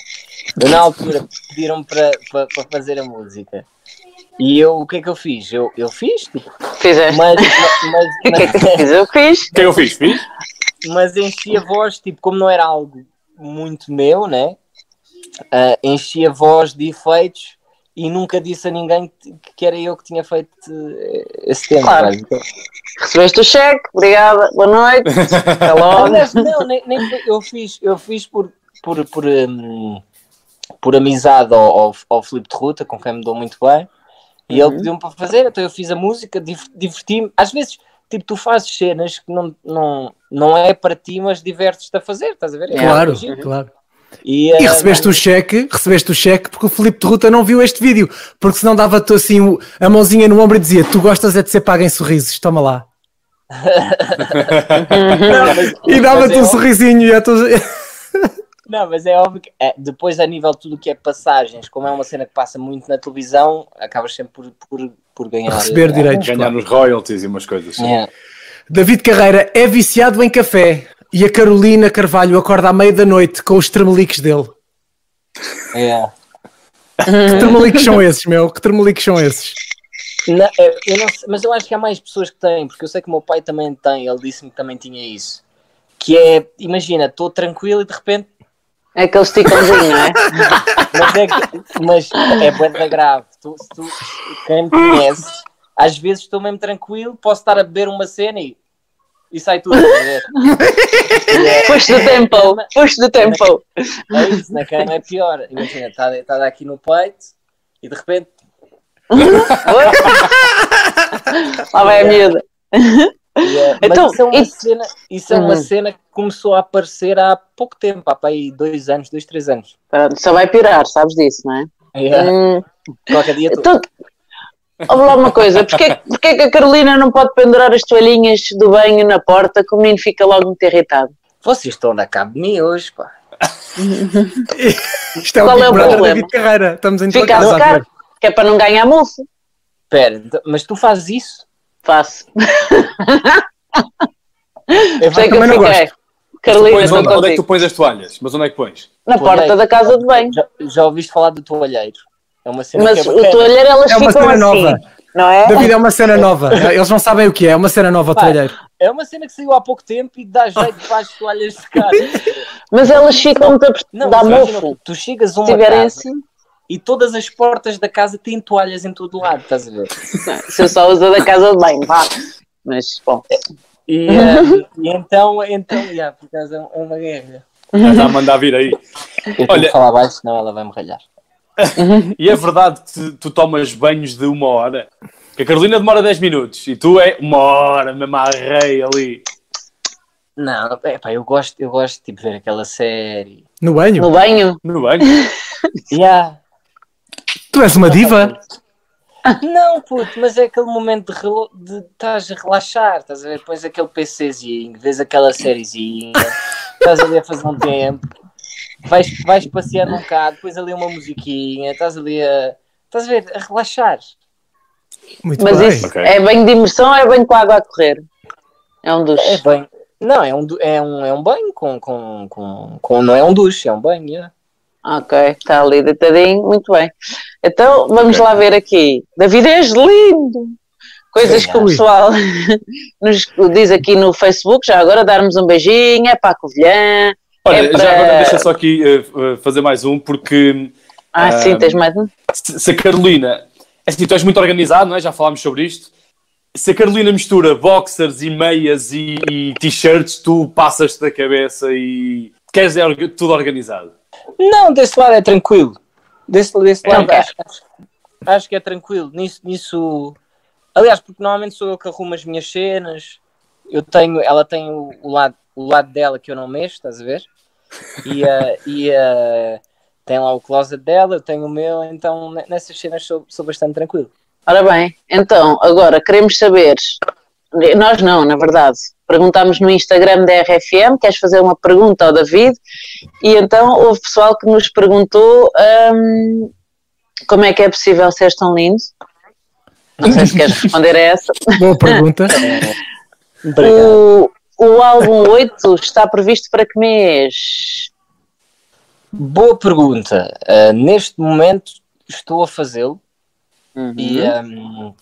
eu na altura pediram-me para, fazer a música. E eu, o que é que eu fiz? Eu, eu fiz, tipo, Fizeste. mas, mas, O que é que eu fiz? Eu fiz. O que é que eu fiz? Fiz? Mas enchi a voz, tipo, como não era algo muito meu, né? Ah, enchi a voz de efeitos e nunca disse a ninguém que- era eu que tinha feito eh, esse tema. Claro. sabe? Então, Recebeste o cheque, obrigada, boa noite. Até logo. Aliás, não, nem, nem eu fiz, eu fiz por, por, por, hum, por amizade ao, ao, ao Filipe de Ruta, com quem me dou muito bem, e ele pediu-me para fazer, então eu fiz a música, div- diverti-me. Às vezes, tipo, tu fazes cenas que não, não, não é para ti, mas divertes-te a fazer, estás a ver? É Claro, giro. claro. E, E ah, recebeste o cheque, recebeste o cheque porque o Filipe de Ruta não viu este vídeo, porque senão dava-te assim a mãozinha no ombro e dizia: Tu gostas é de ser pago em sorrisos, toma lá. não, mas- E dava-te é um óbvio- sorrisinho e a tu... Não, mas é óbvio que é, depois, a nível de tudo o que é passagens, como é uma cena que passa muito na televisão, acabas sempre por, por, por ganhar. Receber eh, direitos. Ganhar nos royalties e umas coisas assim. É. David Carreira é viciado em café e a Carolina Carvalho acorda à meia da noite com os tremeliques dele. É. Que tremeliques são esses, meu? Que tremeliques são esses? Não, é, eu não sei, mas eu acho que há mais pessoas que têm, porque eu sei que o meu pai também tem, ele disse-me que também tinha isso. Que é, imagina, estou tranquilo e de repente, É aquele esticãozinho, não é? mas é, que- mas é bué grave. Tu, se tu, quem me conhece, às vezes estou mesmo tranquilo, posso estar a beber uma cena e, e sai tudo. E é- Push do tempo, push do tempo. É isso, na cama é pior. Imagina, está tá aqui no peito e de repente. Lá vai a miúda. E é- Então, isso é uma, cena, isso é uma Hum. cena que começou a aparecer há pouco tempo, há para aí dois anos, dois, três anos. Pronto, só vai piorar, sabes disso, não é? É, Hum, Qualquer dia tu- então, ouve lá uma coisa, porquê, porquê que a Carolina não pode pendurar as toalhinhas do banho na porta que o menino fica logo muito irritado? Vocês estão a dar cabo de mim hoje, pá. Isto é o Qual Big é o Brother problema? David Carreira. Estamos em Fica a secar, que é para não ganhar mofo. Espera, então- mas tu fazes isso? Faço. Eu Sei que eu não fiquei. Carolina, Pões estou onde, onde é que tu pões as toalhas? Mas onde é que pões? Na porta da casa de banho. Já, já ouviste falar do toalheiro? É uma cena Mas que é o toalheiro elas É uma ficam cena assim, nova. não é? David é uma cena nova. Eles não sabem o que é. É uma cena nova o Pá, toalheiro. É uma cena que saiu há pouco tempo e dá jeito para as toalhas secarem. Mas elas ficam muito a Não, dá mofo. tu chegas a Se uma tiverem casa assim, e todas as portas da casa têm toalhas em todo lado, estás a ver? se eu só uso a da casa de banho, vá. Mas, bom, E, eh, e então, então, yeah, por acaso é é uma guerra. Estás a mandar vir aí. Eu tenho Olha- que falar baixo, senão ela vai me ralhar. E é verdade que tu, tomas banhos de uma hora? Que a Carolina demora 10 minutos e tu é uma hora, mesmo à rei ali. Não, é, pá, eu gosto, eu gosto tipo, de ver aquela série. No banho? no banho, No banho. Yeah. Tu és uma diva? Não, puto, mas é aquele momento de, relo- de estás a relaxar, estás a ver? Pões aquele PCzinho, vês aquela sériezinha, estás ali a fazer um tempo, vais, vais passeando um bocado, depois ali uma musiquinha, estás ali a. Estás a ver? A relaxar. Muito mas bem. isso Ok. é banho de imersão ou é banho com água a correr? É um dos. É bem. Não, é um, é um, é um banho com, com, com, com. Não é um duche, é um banho. yeah. Ok, está ali deitadinho, muito bem. Então vamos lá ver aqui. David és lindo! Coisas que o pessoal nos diz aqui no Facebook, já agora darmos um beijinho, é para a Covilhã. Olha, É para- já agora deixa só aqui eh, fazer mais um, porque Ah, Ah, sim, tens mais um? se, a Carolina. É assim, tu és muito organizado, não é? Já falámos sobre isto. Se a Carolina mistura boxers e meias e, e t-shirts, tu passas-te da cabeça e queres é tudo organizado. Não, desse lado é tranquilo. Desse, desse lado acho, acho, acho que é tranquilo. Nisso, nisso. Aliás, porque normalmente sou eu que arrumo as minhas cenas. Eu tenho, ela tem o, o lado, o lado dela que eu não mexo, estás a ver? E, eh, e eh, tem lá o closet dela, eu tenho o meu, então ne- nessas cenas sou, sou bastante tranquilo. Ora bem, então, agora queremos saber, nós não, na verdade, perguntámos no Instagram da RFM, queres fazer uma pergunta ao David? E então houve pessoal que nos perguntou hum, como é que é possível ser tão lindo? Não sei se queres responder a essa. Boa pergunta. O, o álbum 8 está previsto para que mês? Boa pergunta. Uh, neste momento estou a fazê-lo Uhum. e, um,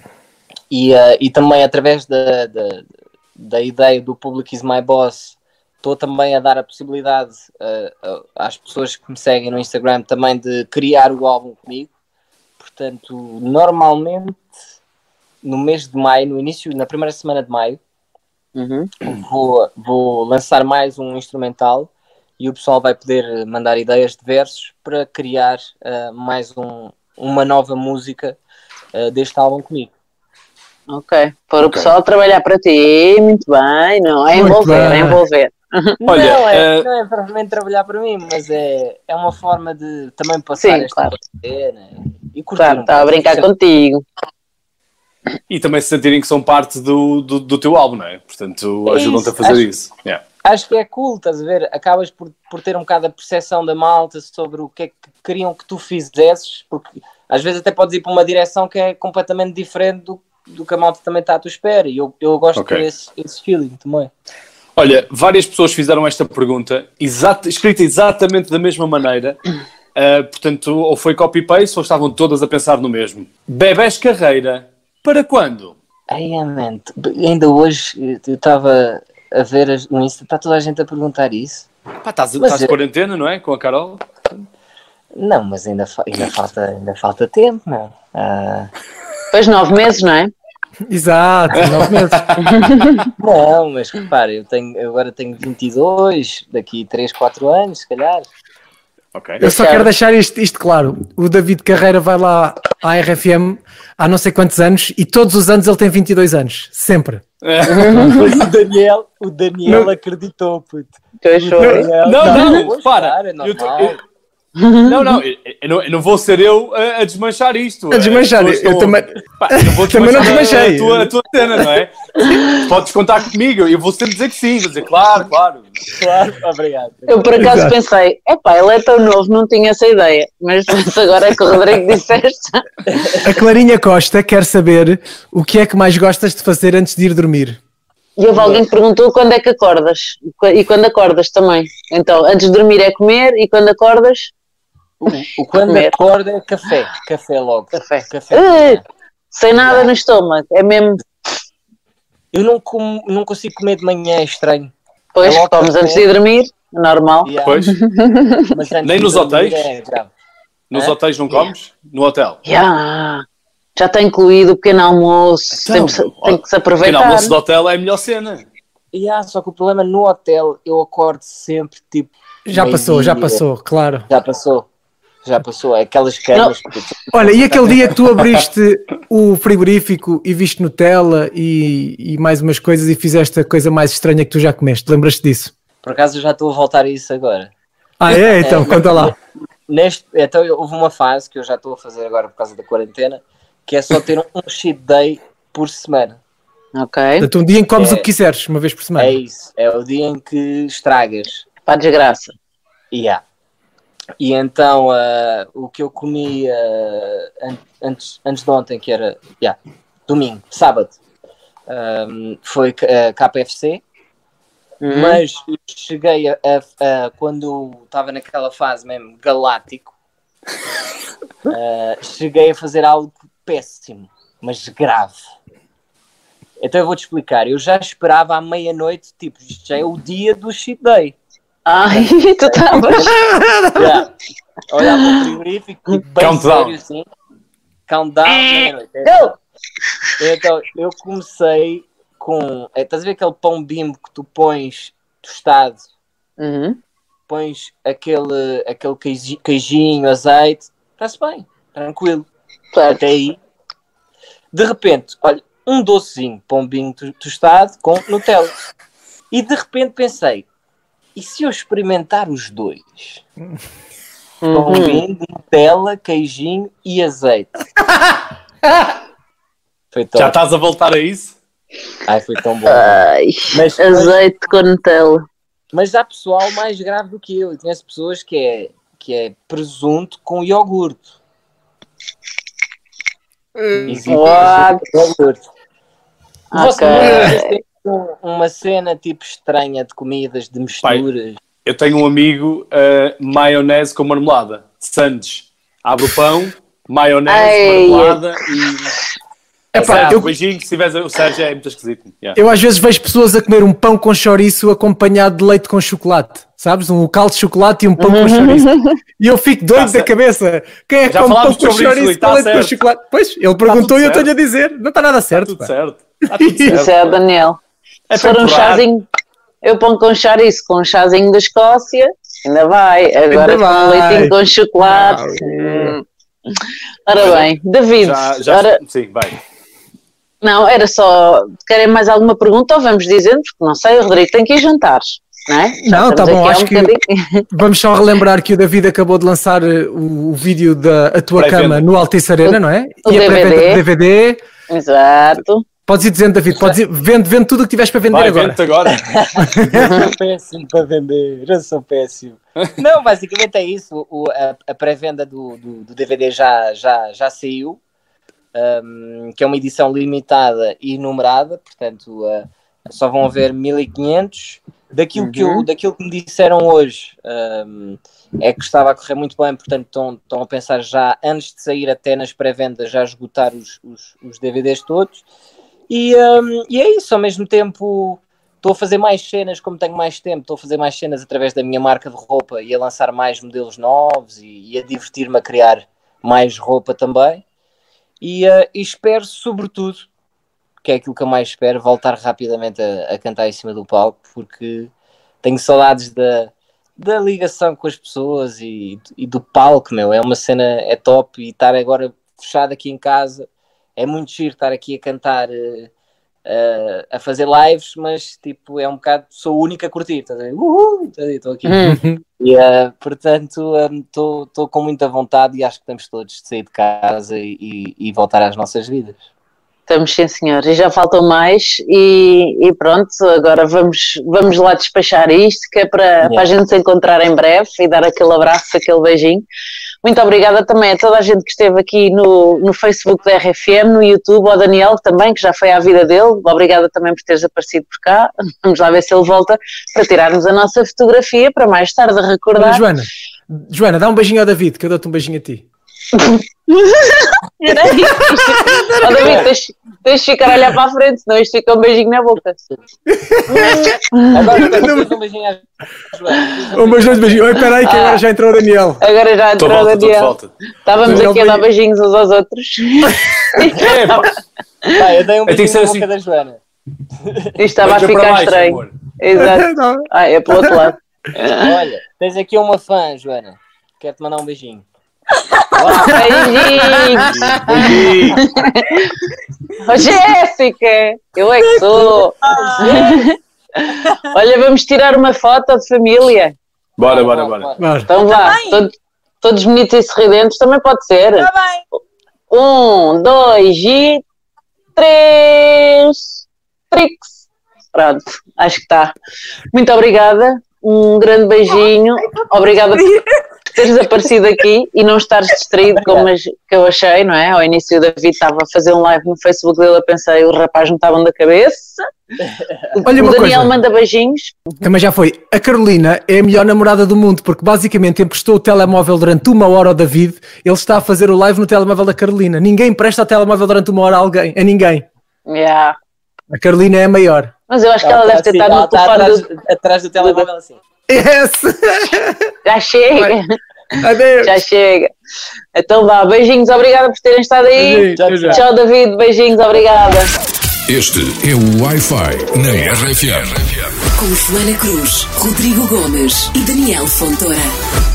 e, uh, e também através da, da, da ideia do Public is My Boss estou também a dar a possibilidade uh, às pessoas que me seguem no Instagram também de criar o álbum comigo. Portanto, normalmente no mês de maio, no início, na primeira semana de maio, Uhum. vou, vou lançar mais um instrumental e o pessoal vai poder mandar ideias de versos para criar uh, mais um, uma nova música uh, deste álbum comigo. Ok. Para o pessoal trabalhar para ti, muito bem, não é Muito envolver, bem. é envolver. Olha, não, é, eh, não é propriamente trabalhar para mim, mas é, é uma forma de também passar Sim, esta claro. quarentena e curtir Claro, um estava a pouco. brincar contigo. E também se sentirem que são parte do, do, do teu álbum, não é? Portanto, É ajudam-te a fazer acho- isso. Yeah. Acho que é cool, estás a ver? Acabas por, por ter um bocado a percepção da malta sobre o que é que queriam que tu fizesses, porque às vezes até podes ir para uma direção que é completamente diferente do, do que a malta também está à tua espera. E eu, eu gosto Ok. de ter esse, esse feeling também. Olha, várias pessoas fizeram esta pergunta, exata- escrita exatamente da mesma maneira. Uh, portanto, ou foi copy-paste ou estavam todas a pensar no mesmo. Bebés Carreira, para quando? Ai, man, ainda hoje eu estava a ver as- no Insta, está toda a gente a perguntar isso. Pá, estás, estás de quarentena, não é? Com a Carol? Não, mas ainda, fa- ainda, falta, ainda falta tempo, não. Ah, Depois nove meses, não é? Exato, nove meses. não, mas repara, eu, tenho, eu agora tenho 22, daqui 3, 4 anos, se calhar. Ok. Eu só quero deixar isto, isto claro. O David Carreira vai lá à RFM há não sei quantos anos e todos os anos ele tem 22 anos. Sempre. Mas o Daniel, o Daniel Não. acreditou, puto. Foi. Daniel, Não, não, vou para. estar, é Eu eu- Não, não, eu, eu não, eu não vou ser eu a, a desmanchar isto. A desmanchar, eu estão- também- Pá, eu vou Também não desmanchei. A tua, a tua cena, não é? Podes contar comigo, eu vou sempre dizer que sim, vou dizer claro, claro. Claro, obrigado. Eu por acaso Exato. pensei, epá, ele é tão novo, não tinha essa ideia. Mas agora é que o Rodrigo disseste. A Clarinha Costa quer saber o que é que mais gostas de fazer antes de ir dormir. E houve alguém que perguntou quando é que acordas. E quando acordas também. Então, antes de dormir é comer e quando acordas, O, o quando Comer. acorda é café. Café logo. café. Café. Eh, sem nada no estômago. É mesmo, Eu não, como, não consigo comer de manhã, é estranho. pois, É comes antes de ir dormir, normal. Yeah, Pois, Nem nos hotéis? é nos Hã? hotéis não comes? No hotel? Já, já está incluído o pequeno almoço. Então, tem, que se- tem que se aproveitar. no almoço do hotel é a melhor cena. Yeah, só que o problema no hotel, eu acordo sempre tipo. Já passou, já dia. passou, claro. Já passou. Já passou. É aquelas camas. que- Olha, e aquele dia que tu abriste o frigorífico e viste Nutella e, e mais umas coisas e fizeste a coisa mais estranha que tu já comeste, lembras-te disso? Por acaso eu já estou a voltar a isso agora. Ah, é? Então, conta lá. Neste, então houve uma fase que eu já estou a fazer agora por causa da quarentena, que é só ter um, um cheat day por semana. Ok, Portanto, um dia em que comes É. o que quiseres, uma vez por semana. É isso. É o dia em que estragas. para a desgraça. Yeah. E então ah, o que eu comi ah, an- antes, antes de ontem, que era yeah, domingo, sábado, ahm, foi ah, KFC, Uhum. mas cheguei a, a- a- quando estava naquela fase mesmo galáctico, ah, cheguei a fazer algo péssimo, mas grave. Então eu vou-te explicar. Eu já esperava à meia-noite, tipo, isto já é o dia do cheat day. Ai, tu estavas. Yeah. Olhar para o frigorífico e bem Countdown. sério assim. Countdown, meia-noite. Go! Então, eu comecei com. é, Estás a ver aquele pão bimbo que tu pões tostado, Uhum. pões aquele, aquele queijinho, azeite, está-se bem, tranquilo. Claro. Até aí. De repente, olha, um docezinho, pão bimbo to- tostado com Nutella. E de repente pensei, e se eu experimentar os dois? Uhum. bimbo, Nutella, queijinho e azeite. Foi Já estás a voltar a isso? Ai, foi tão bom. Ai, Mas, mas, azeite com Nutella. mas há pessoal mais grave do que eu. Eu conheço pessoas que é, que é presunto com iogurte. Existe What? presunto com iogurte. Você- Um- uma cena tipo estranha de comidas, de misturas. Eu tenho um amigo, uh, maionese com marmelada, Sandes. Abre o pão, maionese, Ai. marmelada e. Epá, Sérgio, eu- beijinho, se tiveres o Sérgio é muito esquisito. Yeah. Eu às vezes vejo pessoas a comer um pão com chouriço acompanhado de leite com chocolate, sabes? Um caldo de chocolate e um pão com chouriço. E eu fico doido Tá da certo. cabeça. Quem é que come pão com chouriço Rui, tá com leite com certo. chocolate? Pois, ele perguntou e eu estou-lhe a dizer. Não está nada certo. Tudo pá. certo. Está tudo certo. Isso é o Daniel. É Se for um chazinho, eu ponho com chouriço, com um chazinho da Escócia, ainda vai. Agora Ainda com um vai. leitinho com chocolate. Ah, hum. Ora bem, David, Já, já, ora- Sim, vai. não, era só. Querem mais alguma pergunta ou vamos dizendo? Porque não sei, o Rodrigo tem que ir jantar. Não, é? Não, tá estamos bom, acho um que- bocadinho. Vamos só relembrar que o David acabou de lançar eh, o, o vídeo da a tua cama no Altice Arena, não é? o e a DVD. do DVD. Exato. Podes ir dizendo, David, podes ir, vende, vende tudo o que tiveres para vender Vai, agora. vente agora. Eu sou péssimo para vender, eu sou péssimo. Não, basicamente é isso. O- a, a pré-venda do, do, do DVD já, já, já saiu, um, que é uma edição limitada e numerada, portanto uh, só vão haver 1500. Daquilo, que eu, daquilo que me disseram hoje um, é que estava a correr muito bem, portanto estão, estão a pensar já, antes de sair até nas pré-vendas, já esgotar os, os, os DVDs todos. E, um, e é isso, ao mesmo tempo estou a fazer mais cenas, como tenho mais tempo, estou a fazer mais cenas através da minha marca de roupa e a lançar mais modelos novos e, e a divertir-me a criar mais roupa também. E, uh, e espero, sobretudo, que é aquilo que eu mais espero, voltar rapidamente a, a cantar em cima do palco, porque tenho saudades da, da ligação com as pessoas e, e do palco, meu. É uma cena, é top e estar agora fechado aqui em casa é muito giro estar aqui a cantar, eh, eh, a fazer lives, mas tipo, é um bocado, sou o único a curtir, estás a ver? Uhul? Estou aqui. Hum. E, eh, portanto, estou com muita vontade e acho que estamos todos de sair de casa e, e- e voltar às nossas vidas. Estamos sim, senhor. E já faltam mais. E, e pronto, agora vamos, vamos lá despachar isto, que é para, para a gente se encontrar em breve e dar aquele abraço, aquele beijinho. Muito obrigada também a toda a gente que esteve aqui no, no Facebook da RFM, no YouTube, ao Daniel também, que já foi à vida dele. Obrigada também por teres aparecido por cá. Vamos lá ver se ele volta para tirarmos a nossa fotografia para mais tarde recordar. Joana, Joana, dá um beijinho ao David, que eu dou-te um beijinho a ti. Peraí. Ó, David, tens, tens de ficar a olhar para a frente, senão isto fica um beijinho na boca. Agora, um beijinho à Joana. Um beijão de beijinho. Oi, peraí, que Ah. agora já entrou o Daniel. Agora já entrou o Daniel. Estávamos aqui a dar beijinhos uns aos outros. É, pá, Vai, eu dei um beijinho ser na assim. boca da Joana. Isto estava a ficar estranho. amor. Exato. Não. Ah, é para o outro lado. Olha, tens aqui uma fã, Joana. Quero-te mandar um beijinho. Beijinhos! beijinho. Ô, Jéssica! Eu é que sou! Olha, vamos tirar uma foto de família. Bora, bora, bora. Bora. Então vá, Também. todos, todos bonitos e sorridentes, também pode ser. Está bem. Um, dois e três. Trix. Pronto, acho que está. Muito obrigada. Um grande beijinho. Obrigada por teres aparecido aqui e não estares distraído como as- que eu achei, não é? Ao início o David estava a fazer um live no Facebook dele, eu pensei, o rapaz não estava da cabeça. Olha o uma Daniel coisa. manda beijinhos. Também já foi. A Carolina é a melhor namorada do mundo, porque basicamente emprestou o telemóvel durante uma hora ao David. Ele está a fazer o live no telemóvel da Carolina. Ninguém empresta o telemóvel durante uma hora a alguém, a ninguém. Yeah. A Carolina é a maior. Mas eu acho que ela deve ter assim, estado no tá telefone atrás, do... atrás do telemóvel assim. Yes! Já chega. Adeus! Já chega. Então vá, beijinhos, obrigada por terem estado aí. Tchau, David, beijinhos, obrigada. Este é o Wi-Fi na RFM. Com Joana Cruz, Rodrigo Gomes e Daniel Fontoura.